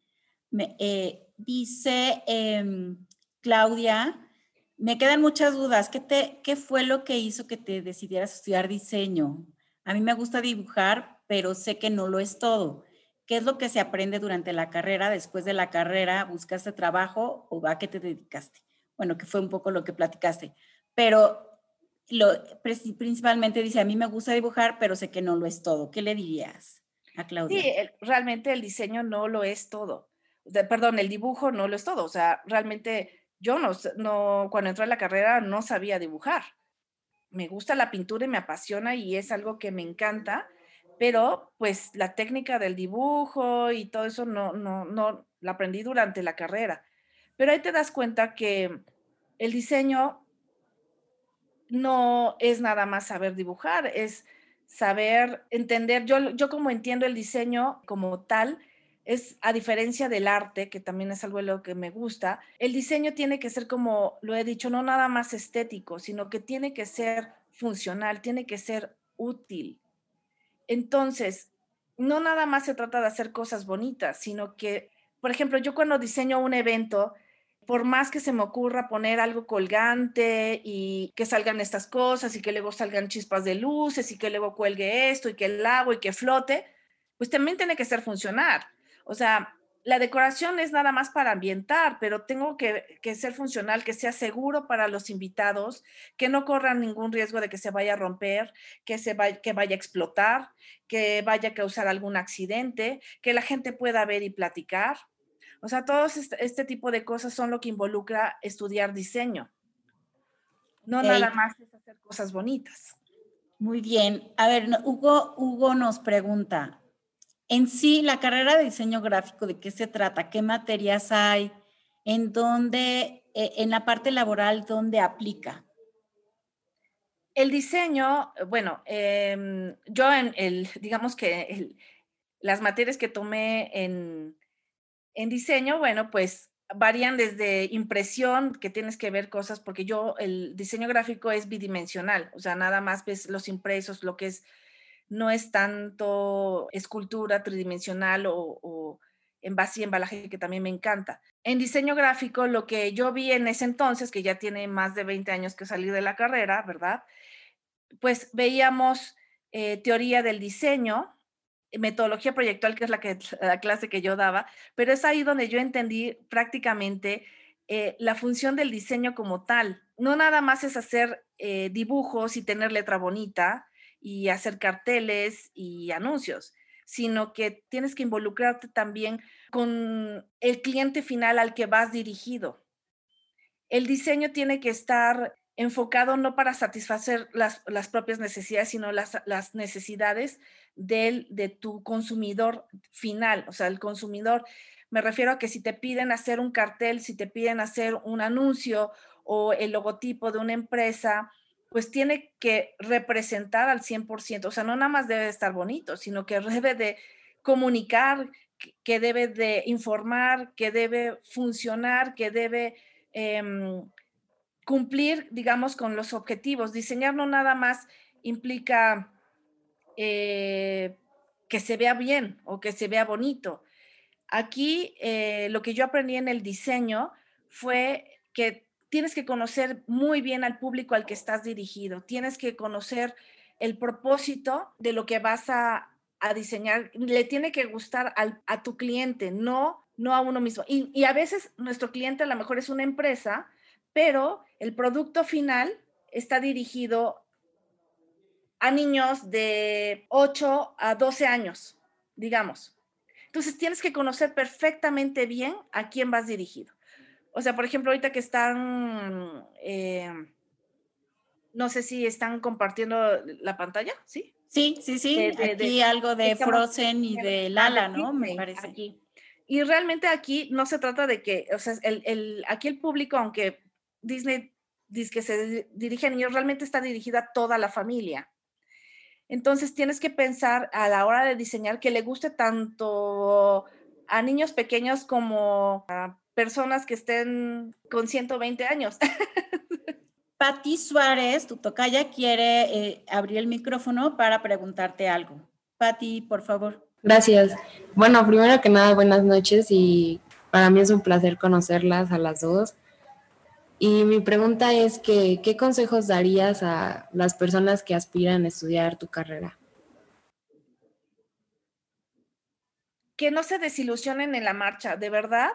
Me, eh, dice em, Claudia, me quedan muchas dudas. ¿Qué, ¿Qué fue lo que hizo que te decidieras estudiar diseño? A mí me gusta dibujar, pero sé que no lo es todo. ¿Qué es lo que se aprende durante la carrera? Después de la carrera, ¿buscaste trabajo o a qué te dedicaste? Bueno, que fue un poco lo que platicaste. Pero lo, principalmente dice, a mí me gusta dibujar, pero sé que no lo es todo. ¿Qué le dirías a Claudia? Sí, realmente el diseño no lo es todo. perdón, el dibujo no lo es todo. O sea, realmente yo no, no, cuando entré a la carrera no sabía dibujar. Me gusta la pintura y me apasiona y es algo que me encanta, pero pues la técnica del dibujo y todo eso no, no, no, la aprendí durante la carrera. Pero ahí te das cuenta que el diseño no es nada más saber dibujar, es saber entender, yo, yo como entiendo el diseño como tal, es a diferencia del arte, que también es algo de lo que me gusta, el diseño tiene que ser como lo he dicho, no nada más estético, sino que tiene que ser funcional, tiene que ser útil. Entonces, no nada más se trata de hacer cosas bonitas, sino que, por ejemplo, yo cuando diseño un evento, por más que se me ocurra poner algo colgante y que salgan estas cosas y que luego salgan chispas de luces y que luego cuelgue esto y que el agua y que flote, pues también tiene que ser funcional. O sea, la decoración es nada más para ambientar, pero tengo que, ser funcional, que sea seguro para los invitados, que no corran ningún riesgo de que se vaya a romper, que, se vaya, que vaya a explotar, que vaya a causar algún accidente, que la gente pueda ver y platicar. O sea, todo este, este, tipo de cosas son lo que involucra estudiar diseño. No nada más es hacer cosas bonitas. Muy bien. A ver, Hugo, Hugo nos pregunta, en sí, la carrera de diseño gráfico, ¿de qué se trata? ¿Qué materias hay? ¿En dónde, e, en la parte laboral, dónde aplica? El diseño, bueno, em, yo en el, digamos que las materias que tomé en, en diseño, bueno, pues varían desde impresión, que tienes que ver cosas, porque yo, el diseño gráfico es bidimensional, o sea, nada más ves los impresos, lo que es no es tanto escultura tridimensional o, o envase y embalaje, que también me encanta. En diseño gráfico, lo que yo vi en ese entonces, que ya tiene más de 20 años que salí de la carrera, ¿verdad? Pues veíamos eh, teoría del diseño, metodología proyectual, que es la, clase que yo daba, pero es ahí donde yo entendí prácticamente eh, la función del diseño como tal. No nada más es hacer eh, dibujos y tener letra bonita, y hacer carteles y anuncios, sino que tienes que involucrarte también con el cliente final al que vas dirigido. El diseño tiene que estar enfocado no para satisfacer las, propias necesidades, sino las, las necesidades del, de tu consumidor final, o sea, el consumidor. Me refiero a que si te piden hacer un cartel, si te piden hacer un anuncio o el logotipo de una empresa, pues tiene que representar al 100%, o sea, no nada más debe estar bonito, sino que debe de comunicar, que debe de informar, que debe funcionar, que debe em, cumplir, digamos, con los objetivos. Diseñar no nada más implica eh, que se vea bien o que se vea bonito. Aquí eh, lo que yo aprendí en el diseño fue que tienes que conocer muy bien al público al que estás dirigido, tienes que conocer el propósito de lo que vas a, diseñar, le tiene que gustar a tu cliente, no, no a uno mismo. Y, y, a veces nuestro cliente a lo mejor es una empresa, pero el producto final está dirigido a niños de 8 a 12 años, digamos. Entonces tienes que conocer perfectamente bien a quién vas dirigido. O sea, por ejemplo, ahorita que están, eh, no sé si están compartiendo la pantalla, ¿sí? Sí, sí, sí. aquí algo de Frozen y de Lala, ¿no? Me parece. Aquí. Y realmente aquí no se trata de que, o sea, el, aquí el público, aunque Disney dice que se dirige a niños, realmente está dirigida a toda la familia. Entonces tienes que pensar a la hora de diseñar que le guste tanto a niños pequeños como a personas que estén con 120 años. Patti Suárez, tu tocaya, quiere eh, abrir el micrófono para preguntarte algo. Patti, por favor. Gracias. Bueno, primero que nada, buenas noches y para mí es un placer conocerlas a las dos. Y mi pregunta es que, ¿qué consejos darías a las personas que aspiran a estudiar tu carrera? Que no se desilusionen en la marcha, de verdad.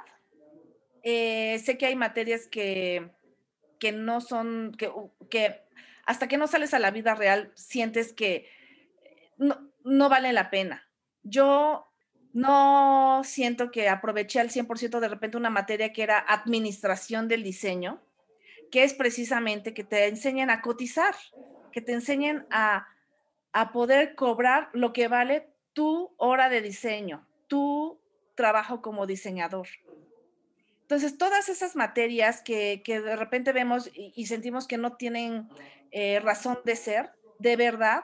Eh, sé que hay materias que, que no son, que, que, hasta que no sales a la vida real sientes que no, no vale la pena. Yo no siento que aproveché al 100% de repente una materia que era administración del diseño, que es precisamente que te enseñen a cotizar, que te enseñen a, a poder cobrar lo que vale tu hora de diseño, tu trabajo como diseñador. Entonces, todas esas materias que, de repente vemos y, sentimos que no tienen eh, razón de ser, de verdad,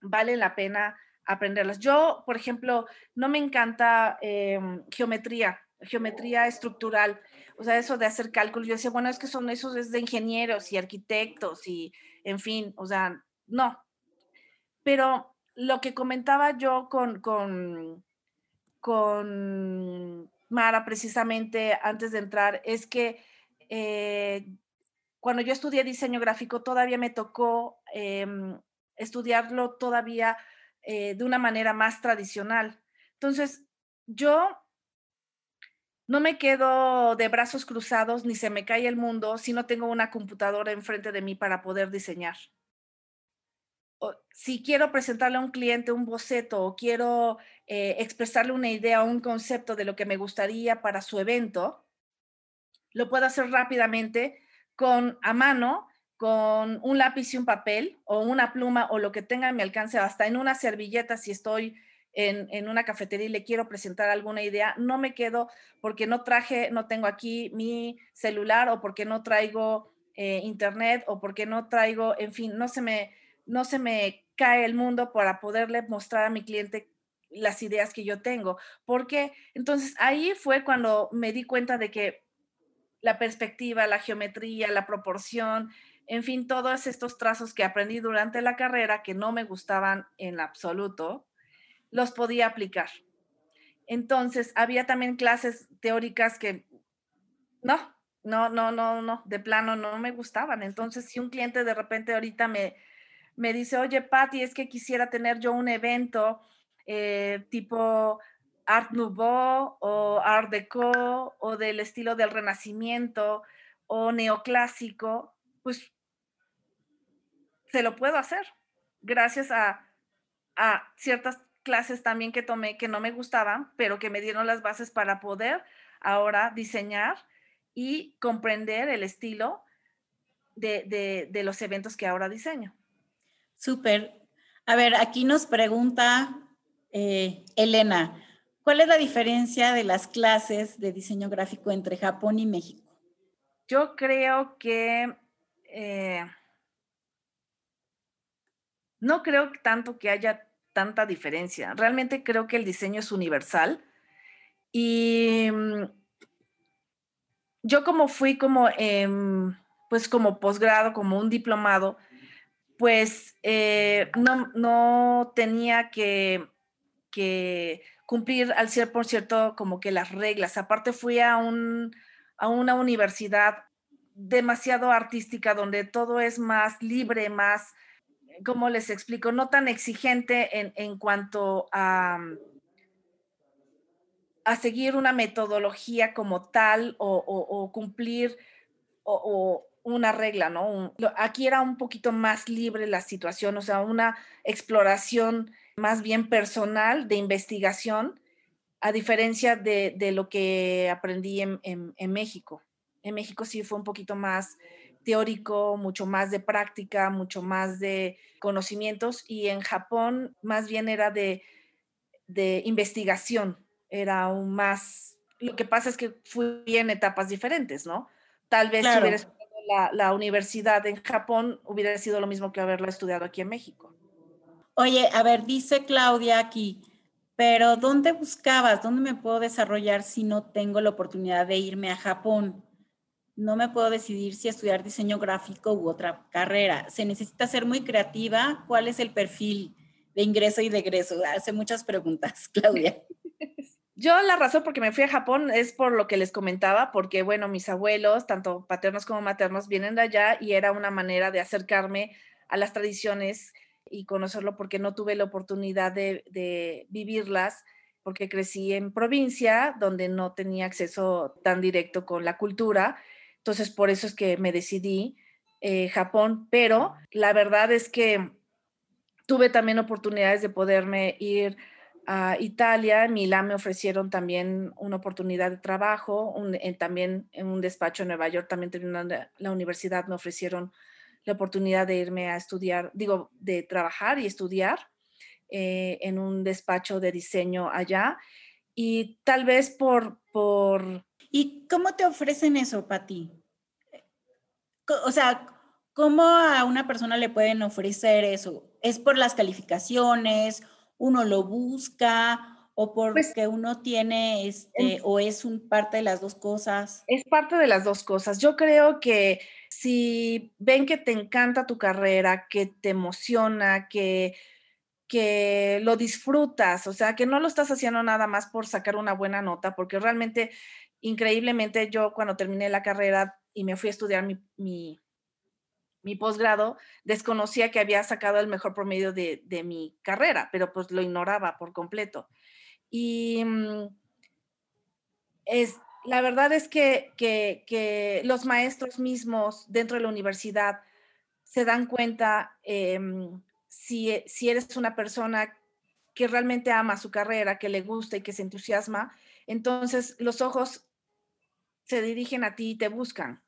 vale la pena aprenderlas. Yo, por ejemplo, no me encanta em, geometría, geometría estructural, o sea, eso de hacer cálculos. Yo decía, bueno, es que son esos es de ingenieros y arquitectos y, en fin, o sea, no. Pero lo que comentaba yo con, con Mara precisamente antes de entrar es que eh, cuando yo estudié diseño gráfico todavía me tocó em, estudiarlo todavía eh, de una manera más tradicional. Entonces, yo no me quedo de brazos cruzados ni se me cae el mundo si no tengo una computadora enfrente de mí para poder diseñar. Si quiero presentarle a un cliente un boceto o quiero eh, expresarle una idea o un concepto de lo que me gustaría para su evento, lo puedo hacer rápidamente con a mano con un lápiz y un papel o una pluma o lo que tenga a mi alcance, hasta en una servilleta si estoy en, una cafetería y le quiero presentar alguna idea, no me quedo porque no traje, no tengo aquí mi celular o porque no traigo eh, internet o porque no traigo, en fin, no se me, no se me cae el mundo para poderle mostrar a mi cliente las ideas que yo tengo. Porque entonces ahí fue cuando me di cuenta de que la perspectiva, la geometría, la proporción, en fin, todos estos trazos que aprendí durante la carrera que no me gustaban en absoluto, los podía aplicar. Entonces, había también clases teóricas que no, no, no, no, no, de plano no me gustaban. Entonces, si un cliente de repente ahorita me, me dice, oye, Patti, es que quisiera tener yo un evento eh, tipo Art Nouveau o Art Deco o del estilo del Renacimiento o neoclásico, pues se lo puedo hacer gracias a, ciertas clases también que tomé que no me gustaban, pero que me dieron las bases para poder ahora diseñar y comprender el estilo de, los eventos que ahora diseño. Súper. A ver, aquí nos pregunta eh, Elena, ¿cuál es la diferencia de las clases de diseño gráfico entre Japón y México? Yo creo que eh, no creo tanto que haya tanta diferencia. Realmente creo que el diseño es universal. Y mm, yo como fui como, pues como posgrado, como un diplomado, pues eh, no, tenía que, que, cumplir al 100% como que las reglas. Aparte fui a, un, a una universidad demasiado artística donde todo es más libre, más ¿cómo les explico? No tan exigente en, en cuanto a, a, seguir una metodología como tal o, cumplir o, una regla, ¿no? aquí era un poquito más libre la situación, o sea, una exploración más bien personal de investigación, a diferencia de, de lo que aprendí en, en, en México. En México sí fue un poquito más teórico, mucho más de práctica, mucho más de conocimientos y en Japón más bien era de, investigación, era aún más, lo que pasa es que fui en etapas diferentes, ¿no? Tal vez si hubiera estudiado la, la universidad en Japón hubiera sido lo mismo que haberla estudiado aquí en México. Oye, a ver, dice Claudia aquí, pero ¿dónde buscabas? ¿Dónde me puedo desarrollar si no tengo la oportunidad de irme a Japón? no me puedo decidir si estudiar diseño gráfico u otra carrera. Se necesita ser muy creativa. ¿Cuál es el perfil de ingreso y de egreso? Hace muchas preguntas, Claudia. Yo la razón por que me fui a Japón es por lo que les comentaba, porque bueno, mis abuelos, tanto paternos como maternos, vienen de allá y era una manera de acercarme a las tradiciones y conocerlo porque no tuve la oportunidad de, vivirlas porque crecí en provincia donde no tenía acceso tan directo con la cultura. Entonces, por eso es que me decidí eh, Japón, pero la verdad es que tuve también oportunidades de poderme ir a Italia, en Milán me ofrecieron también una oportunidad de trabajo, también en un despacho en Nueva York, también terminando la universidad me ofrecieron la oportunidad de irme a estudiar, digo, de trabajar y estudiar eh, en un despacho de diseño allá. Y tal vez por, por ¿Y cómo te ofrecen eso, Pati? O sea, ¿cómo a una persona le pueden ofrecer eso? ¿Es por las calificaciones uno lo busca o pues porque uno tiene este o es un parte de las dos cosas? Es parte de las dos cosas. Yo creo que si ven que te encanta tu carrera, que te emociona, que que lo disfrutas, o sea, que no lo estás haciendo nada más por sacar una buena nota, porque realmente, increíblemente, yo cuando terminé la carrera y me fui a estudiar mi, mi, posgrado, desconocía que había sacado el mejor promedio de, mi carrera, pero pues lo ignoraba por completo. Y mm, es, la verdad es que, que, los maestros mismos dentro de la universidad se dan cuenta em, si, si eres una persona que realmente ama su carrera, que le gusta y que se entusiasma, entonces los ojos se dirigen a ti y te buscan.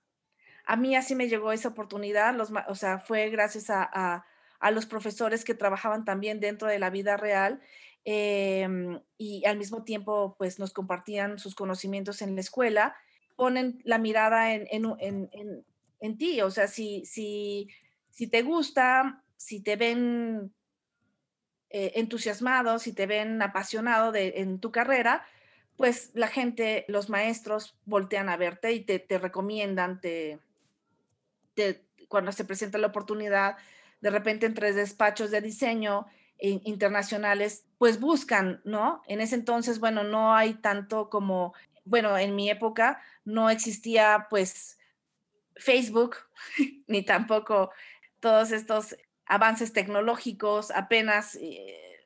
A mí así me llegó esa oportunidad, los, o sea, fue gracias a, a, los profesores que trabajaban también dentro de la vida real em, y al mismo tiempo pues nos compartían sus conocimientos en la escuela, ponen la mirada en, en, en, en ti, o sea, si, si, si te gusta, si te ven eh, entusiasmado, si te ven apasionado de, en tu carrera, pues la gente, los maestros voltean a verte y te, recomiendan, te, cuando se presenta la oportunidad, de repente entre despachos de diseño internacionales, pues buscan, ¿no? En ese entonces, bueno, no hay tanto como, bueno, en mi época no existía pues Facebook, ni tampoco todos estos avances tecnológicos, apenas, eh,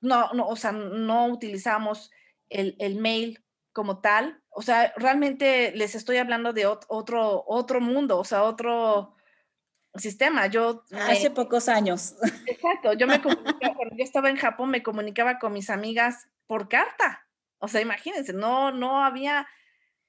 no, no, o sea, no utilizamos el, mail como tal. O sea, realmente les estoy hablando de otro, otro mundo, o sea, otro sistema. Yo hace pocos años. Exacto, yo me comunicaba, cuando yo estaba en Japón, me comunicaba con mis amigas por carta. O sea, imagínense, no, no había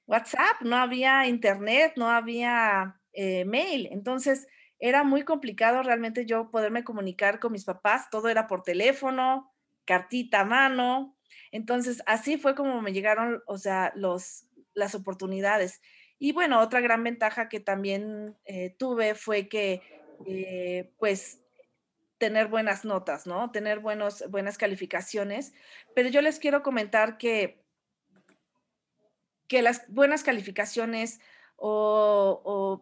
WhatsApp, no había internet, no había eh, mail. Entonces, era muy complicado realmente yo poderme comunicar con mis papás, todo era por teléfono, cartita a mano. Entonces, así fue como me llegaron, o sea, los, las oportunidades. Y bueno, otra gran ventaja que también eh, tuve fue que, eh, pues, tener buenas notas, ¿no? Tener buenos, buenas calificaciones. Pero yo les quiero comentar que, que las buenas calificaciones o,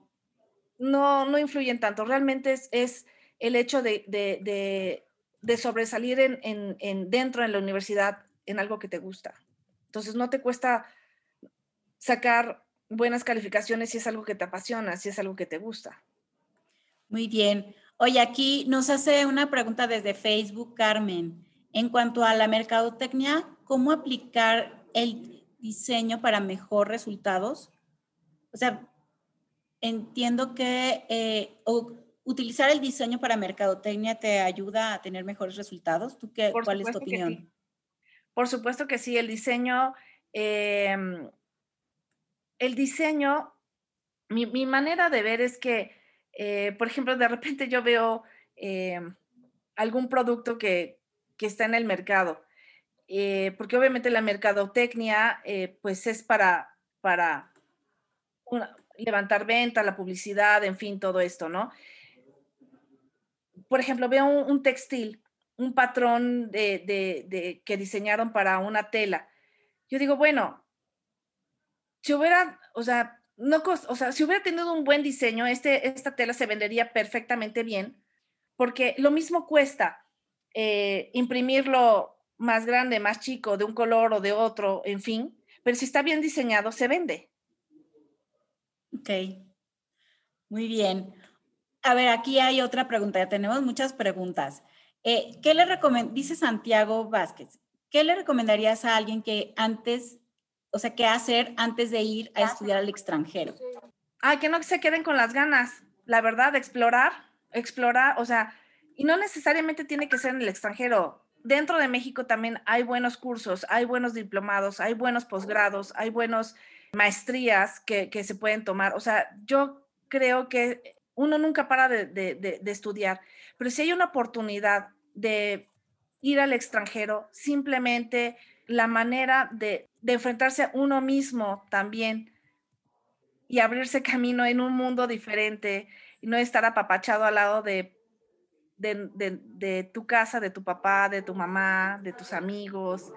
no, no influyen tanto. Realmente es, el hecho de, sobresalir en, dentro de la universidad en algo que te gusta. Entonces no te cuesta sacar buenas calificaciones si es algo que te apasiona, si es algo que te gusta. Muy bien. Oye, aquí nos hace una pregunta desde Facebook, Carmen. En cuanto a la mercadotecnia, ¿cómo aplicar el diseño para mejor resultados? O sea, entiendo que eh, utilizar el diseño para mercadotecnia te ayuda a tener mejores resultados. ¿Tú qué, ¿Cuál es tu opinión? Por supuesto que sí, el diseño, em, el diseño, mi, manera de ver es que, eh, por ejemplo, de repente yo veo em, algún producto que, está en el mercado, eh, porque obviamente la mercadotecnia, pues es para, para levantar venta, la publicidad, en fin, todo esto, ¿no? Por ejemplo, veo un, textil, un patrón de, que diseñaron para una tela. Yo digo, bueno, si hubiera, o sea, no o sea, si hubiera tenido un buen diseño, este, esta tela se vendería perfectamente bien, porque lo mismo cuesta eh, imprimirlo más grande, más chico, de un color o de otro, en fin, pero si está bien diseñado, se vende. Ok, muy bien. A ver, aquí hay otra pregunta, ya tenemos muchas preguntas. Eh, ¿Qué le dice Santiago Vázquez, qué le recomendarías a alguien que antes, o sea, qué hacer antes de ir a estudiar al extranjero? Ah, que no se queden con las ganas, la verdad, explorar, explorar, o sea, y no necesariamente tiene que ser en el extranjero. Dentro de México también hay buenos cursos, hay buenos diplomados, hay buenos posgrados, hay buenos maestrías que, se pueden tomar. O sea, yo creo que uno nunca para de, estudiar, pero si hay una oportunidad de ir al extranjero, simplemente la manera de, enfrentarse a uno mismo también y abrirse camino en un mundo diferente y no estar apapachado al lado de, de, tu casa, de tu papá, de tu mamá, de tus amigos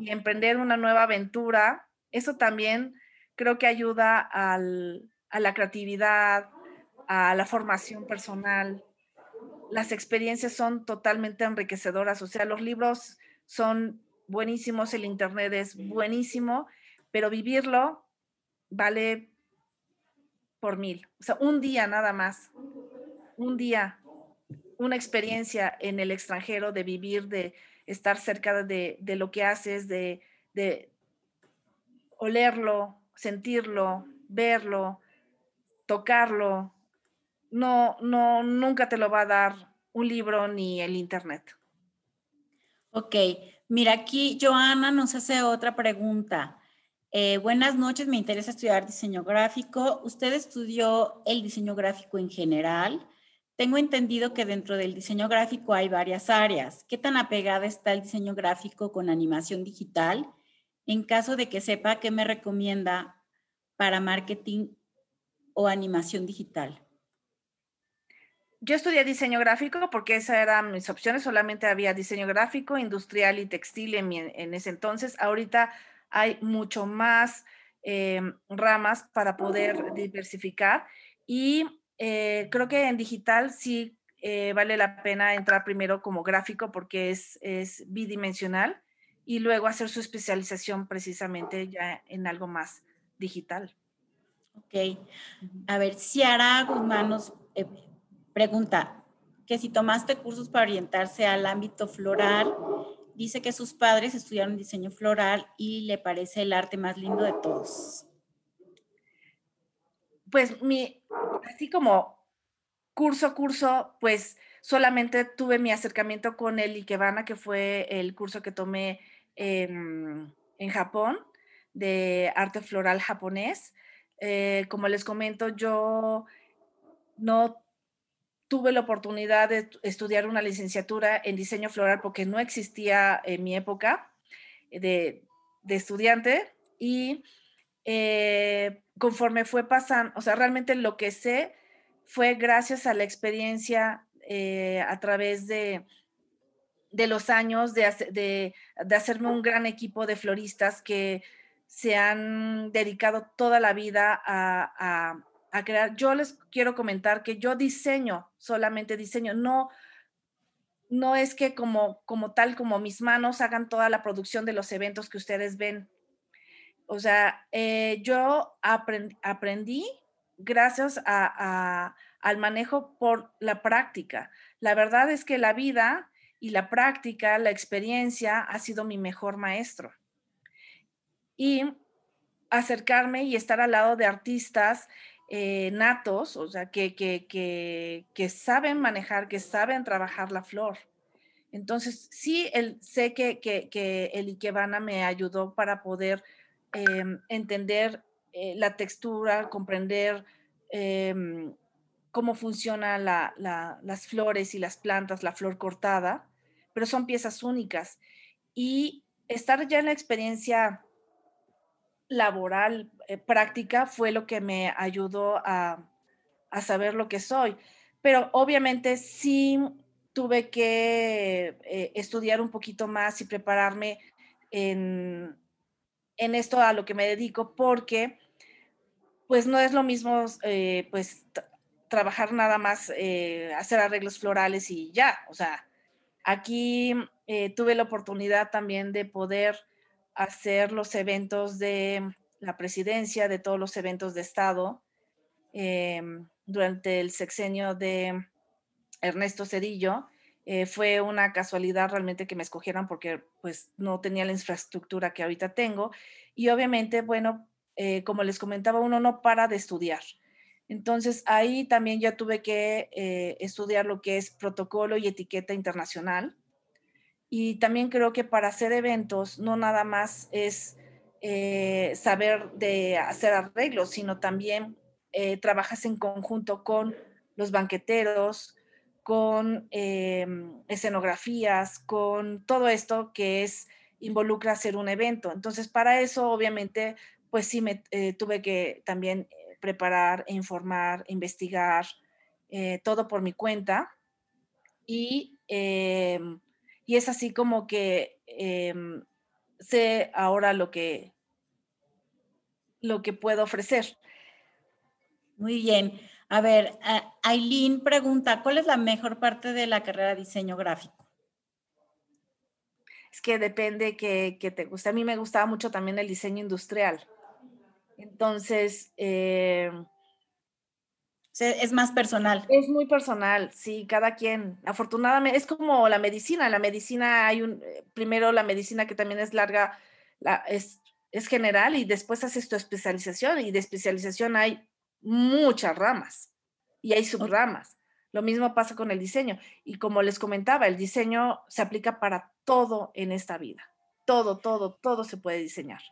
y emprender una nueva aventura, eso también creo que ayuda a la creatividad, a la formación personal. Las experiencias son totalmente enriquecedoras, o sea, los libros son buenísimos, el Internet es buenísimo, pero vivirlo vale por mil. O sea, un día nada más, un día, una experiencia en el extranjero de vivir, de estar cerca de, lo que haces, de, olerlo, sentirlo, verlo, tocarlo. No, no, nunca te lo va a dar un libro ni el internet. Ok, mira, aquí Joana nos hace otra pregunta. Eh, buenas noches, me interesa estudiar diseño gráfico. ¿Usted estudió el diseño gráfico en general? Tengo entendido que dentro del diseño gráfico hay varias áreas. ¿Qué tan apegada está el diseño gráfico con animación digital? En caso de que sepa, ¿qué me recomienda para marketing o animación digital? Yo estudié diseño gráfico porque esas eran mis opciones. Solamente había diseño gráfico, industrial y textil en, en ese entonces. Ahorita hay mucho más em, ramas para poder diversificar y eh, creo que en digital sí eh, vale la pena entrar primero como gráfico porque es, es bidimensional y luego hacer su especialización precisamente ya en algo más digital. Ok. A ver, Ciara Guzmán nos eh, pregunta que si tomaste cursos para orientarse al ámbito floral dice que sus padres estudiaron diseño floral y le parece el arte más lindo de todos. Pues mi, así como curso curso, pues solamente tuve mi acercamiento con el Ikebana, que fue el curso que tomé en, Japón de arte floral japonés. Eh, como les comento, yo no tuve la oportunidad de estudiar una licenciatura en diseño floral porque no existía en mi época de, estudiante y eh, conforme fue pasando, o sea, realmente lo que sé fue gracias a la experiencia eh, a través de, de los años de, de, hacerme un gran equipo de floristas que se han dedicado toda la vida a, crear. Yo les quiero comentar que yo diseño, solamente diseño, no, no es que como, como tal, como mis manos hagan toda la producción de los eventos que ustedes ven. O sea, eh, yo aprendí, gracias al manejo por la práctica. La verdad es que la vida y la práctica, la experiencia ha sido mi mejor maestro. Y acercarme y estar al lado de artistas eh, natos, o sea, que, que, saben manejar, que saben trabajar la flor. Entonces, sí, el, sé que, que, el Ikebana me ayudó para poder em, entender eh, la textura, comprender em, cómo funcionan las flores y las plantas, la flor cortada, pero son piezas únicas. Y estar ya en la experiencia laboral eh, práctica fue lo que me ayudó a, saber lo que soy. Pero obviamente sí tuve que eh, estudiar un poquito más y prepararme en, esto a lo que me dedico porque pues no es lo mismo eh, pues trabajar nada más, hacer arreglos florales y ya. O sea, aquí tuve la oportunidad también de poder hacer los eventos de la presidencia, de todos los eventos de Estado em, durante el sexenio de Ernesto Cedillo. Eh, fue una casualidad realmente que me escogieran porque pues no tenía la infraestructura que ahorita tengo. Y obviamente, bueno, eh, como les comentaba, uno no para de estudiar. Entonces ahí también ya tuve que eh, estudiar lo que es protocolo y etiqueta internacional. Y también creo que para hacer eventos no nada más es eh, saber de hacer arreglos, sino también eh, trabajas en conjunto con los banqueteros, con em, escenografías, con todo esto que es involucra hacer un evento. Entonces, para eso, obviamente, pues sí me eh, tuve que también preparar, informar, investigar, todo por mi cuenta y, em, y es así como que em, sé ahora lo que, lo que puedo ofrecer. Muy bien. A ver, Aileen pregunta, ¿cuál es la mejor parte de la carrera de diseño gráfico? Es que depende que, te guste. A mí me gustaba mucho también el diseño industrial. Entonces, eh, es más personal. Es muy personal, sí, cada quien. Afortunadamente, es como la medicina. La medicina hay un, eh, primero la medicina que también es larga, la, es, es general y después haces tu especialización y de especialización hay muchas ramas y hay subramas. Lo mismo pasa con el diseño. Y como les comentaba, el diseño se aplica para todo en esta vida. Todo, todo, todo se puede diseñar.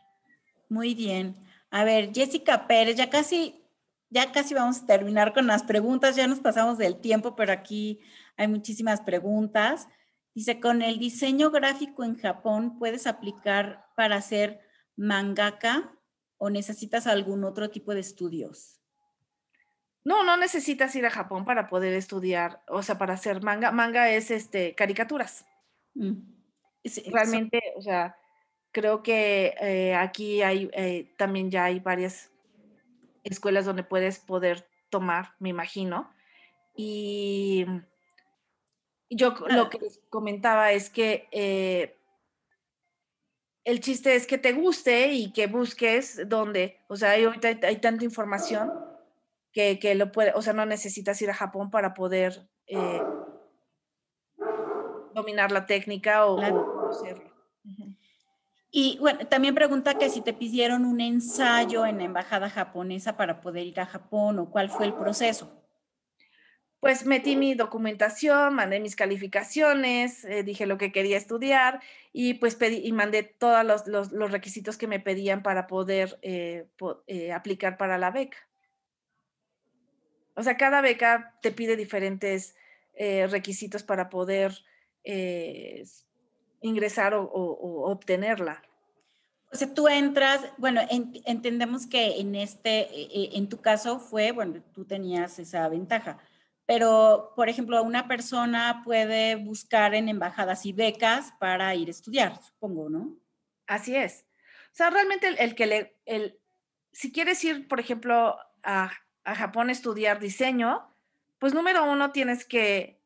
Muy bien. A ver, Jessica Pérez, ya casi, ya casi vamos a terminar con las preguntas. Ya nos pasamos del tiempo, pero aquí hay muchísimas preguntas. Dice, con el diseño gráfico en Japón, ¿puedes aplicar para hacer mangaka o necesitas algún otro tipo de estudios? No, no necesitas ir a Japón para poder estudiar, o sea, para hacer manga. Manga es este caricaturas. Mm. Realmente, o sea, creo que eh, aquí hay eh, también ya hay varias escuelas donde puedes poder tomar, me imagino. Y yo lo que les comentaba es que eh, el chiste es que te guste y que busques dónde, o sea, hay, hay tanta información que, lo puede, o sea, no necesitas ir a Japón para poder eh, dominar la técnica o, hacerlo. Y bueno, también pregunta que si te pidieron un ensayo en la embajada japonesa para poder ir a Japón o cuál fue el proceso. Pues metí mi documentación, mandé mis calificaciones, eh, dije lo que quería estudiar y pues pedí y mandé todos los, requisitos que me pedían para poder eh, aplicar para la beca. O sea, cada beca te pide diferentes eh, requisitos para poder eh, ingresar o, obtenerla. O sea, tú entras, bueno, entendemos que en este, e, e, en tu caso fue, bueno, tú tenías esa ventaja, pero, por ejemplo, una persona puede buscar en embajadas y becas para ir a estudiar, supongo, ¿no? Así es. O sea, realmente el, el que le, el, si quieres ir, por ejemplo, a a Japón estudiar diseño, pues número uno tienes que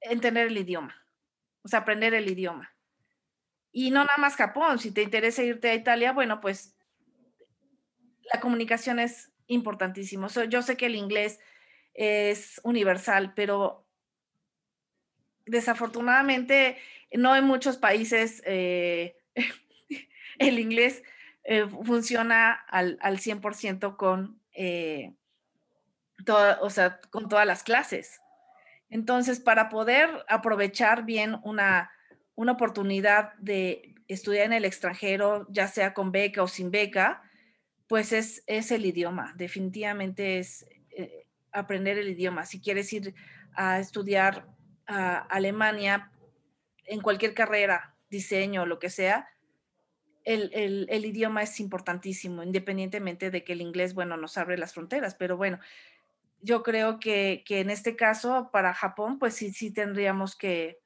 entender el idioma, o sea, aprender el idioma. Y no nada más Japón, si te interesa irte a Italia, bueno, pues la comunicación es importantísimo. yo sé que el inglés es universal, pero desafortunadamente no en muchos países eh, el inglés eh, funciona al, al 100% con eh, o sea, con todas las clases. Entonces, para poder aprovechar bien una, una oportunidad de estudiar en el extranjero, ya sea con beca o sin beca, pues es, es el idioma. Definitivamente es eh, aprender el idioma. Si quieres ir a estudiar a Alemania en cualquier carrera, diseño, lo que sea, el, el, el, idioma es importantísimo, independientemente de que el inglés, bueno, nos abre las fronteras, pero bueno, yo creo que, en este caso, para Japón, pues sí, sí tendríamos que,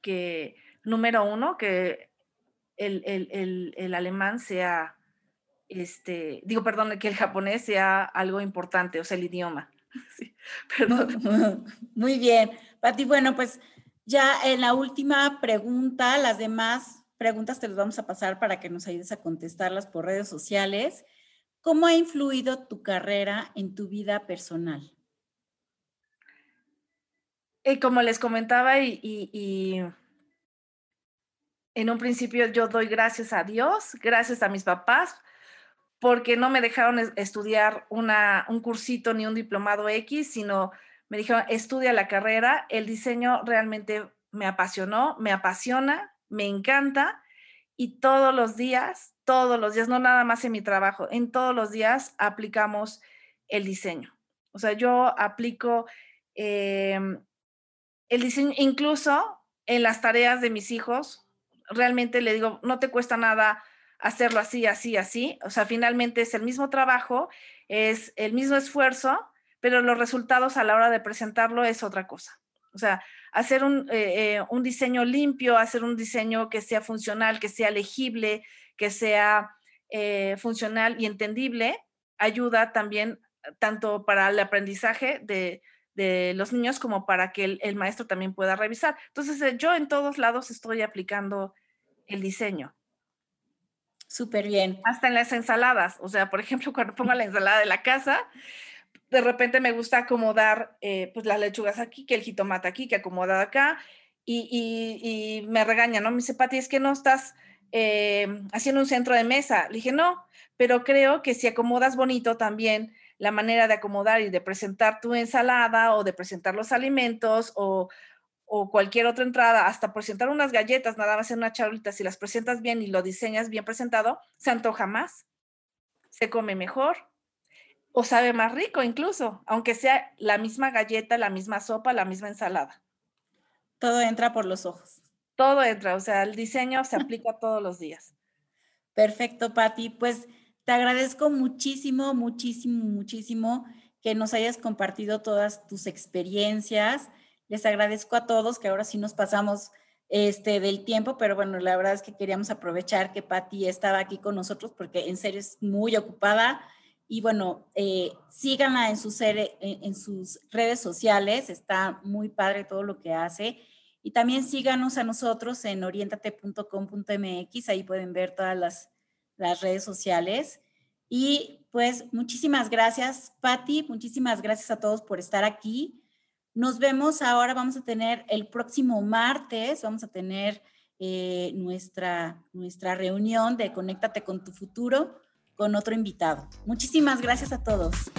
que número uno, que el, alemán sea, este, digo, perdón, que el japonés sea algo importante, o sea, el idioma. perdón. Muy bien. Pati, bueno, pues ya en la última pregunta, las demás preguntas te las vamos a pasar para que nos ayudes a contestarlas por redes sociales. ¿Cómo ha influido tu carrera en tu vida personal? Y como les comentaba, y, en un principio yo doy gracias a Dios, gracias a mis papás, porque no me dejaron estudiar una, un cursito ni un diplomado X, sino me dijeron, estudia la carrera. El diseño realmente me apasionó, me apasiona, me encanta y todos los días, todos los días, no nada más en mi trabajo, en todos los días aplicamos el diseño. O sea, yo aplico em, el diseño, incluso en las tareas de mis hijos, realmente le digo, no te cuesta nada hacerlo así, así, así. O sea, finalmente es el mismo trabajo, es el mismo esfuerzo, pero los resultados a la hora de presentarlo es otra cosa. O sea, hacer un, eh, un diseño limpio, hacer un diseño que sea funcional, que sea legible, que sea funcional y entendible, ayuda también tanto para el aprendizaje de, de los niños como para que el, maestro también pueda revisar. Entonces, eh, yo en todos lados estoy aplicando el diseño. Súper bien. Hasta en las ensaladas. O sea, por ejemplo, cuando pongo la ensalada de la casa, de repente me gusta acomodar eh, pues las lechugas aquí, que el jitomate aquí, que acomodar acá, y, me regaña, ¿no? Me dice, Pati, es que no estás eh, haciendo un centro de mesa. Le dije, no, pero creo que si acomodas bonito también la manera de acomodar y de presentar tu ensalada o de presentar los alimentos o, cualquier otra entrada, hasta presentar unas galletas nada más en una charolita, si las presentas bien y lo diseñas bien presentado, se antoja más, se come mejor o sabe más rico incluso, aunque sea la misma galleta, la misma sopa, la misma ensalada. Todo entra por los ojos. Todo entra, o sea, el diseño se aplica todos los días. Perfecto, Patti. Pues te agradezco muchísimo, muchísimo, muchísimo que nos hayas compartido todas tus experiencias. Les agradezco a todos que ahora sí nos pasamos este, del tiempo, pero bueno, la verdad es que queríamos aprovechar que Patti estaba aquí con nosotros porque en serio es muy ocupada. Y bueno, eh, síganla en sus, en sus redes sociales, está muy padre todo lo que hace. Y también síganos a nosotros en orientate.com.mx, ahí pueden ver todas las las redes sociales. Y pues muchísimas gracias, Patti, muchísimas gracias a todos por estar aquí. Nos vemos ahora, vamos a tener el próximo martes, vamos a tener eh, nuestra, nuestra reunión de Conéctate con tu futuro con otro invitado. Muchísimas gracias a todos.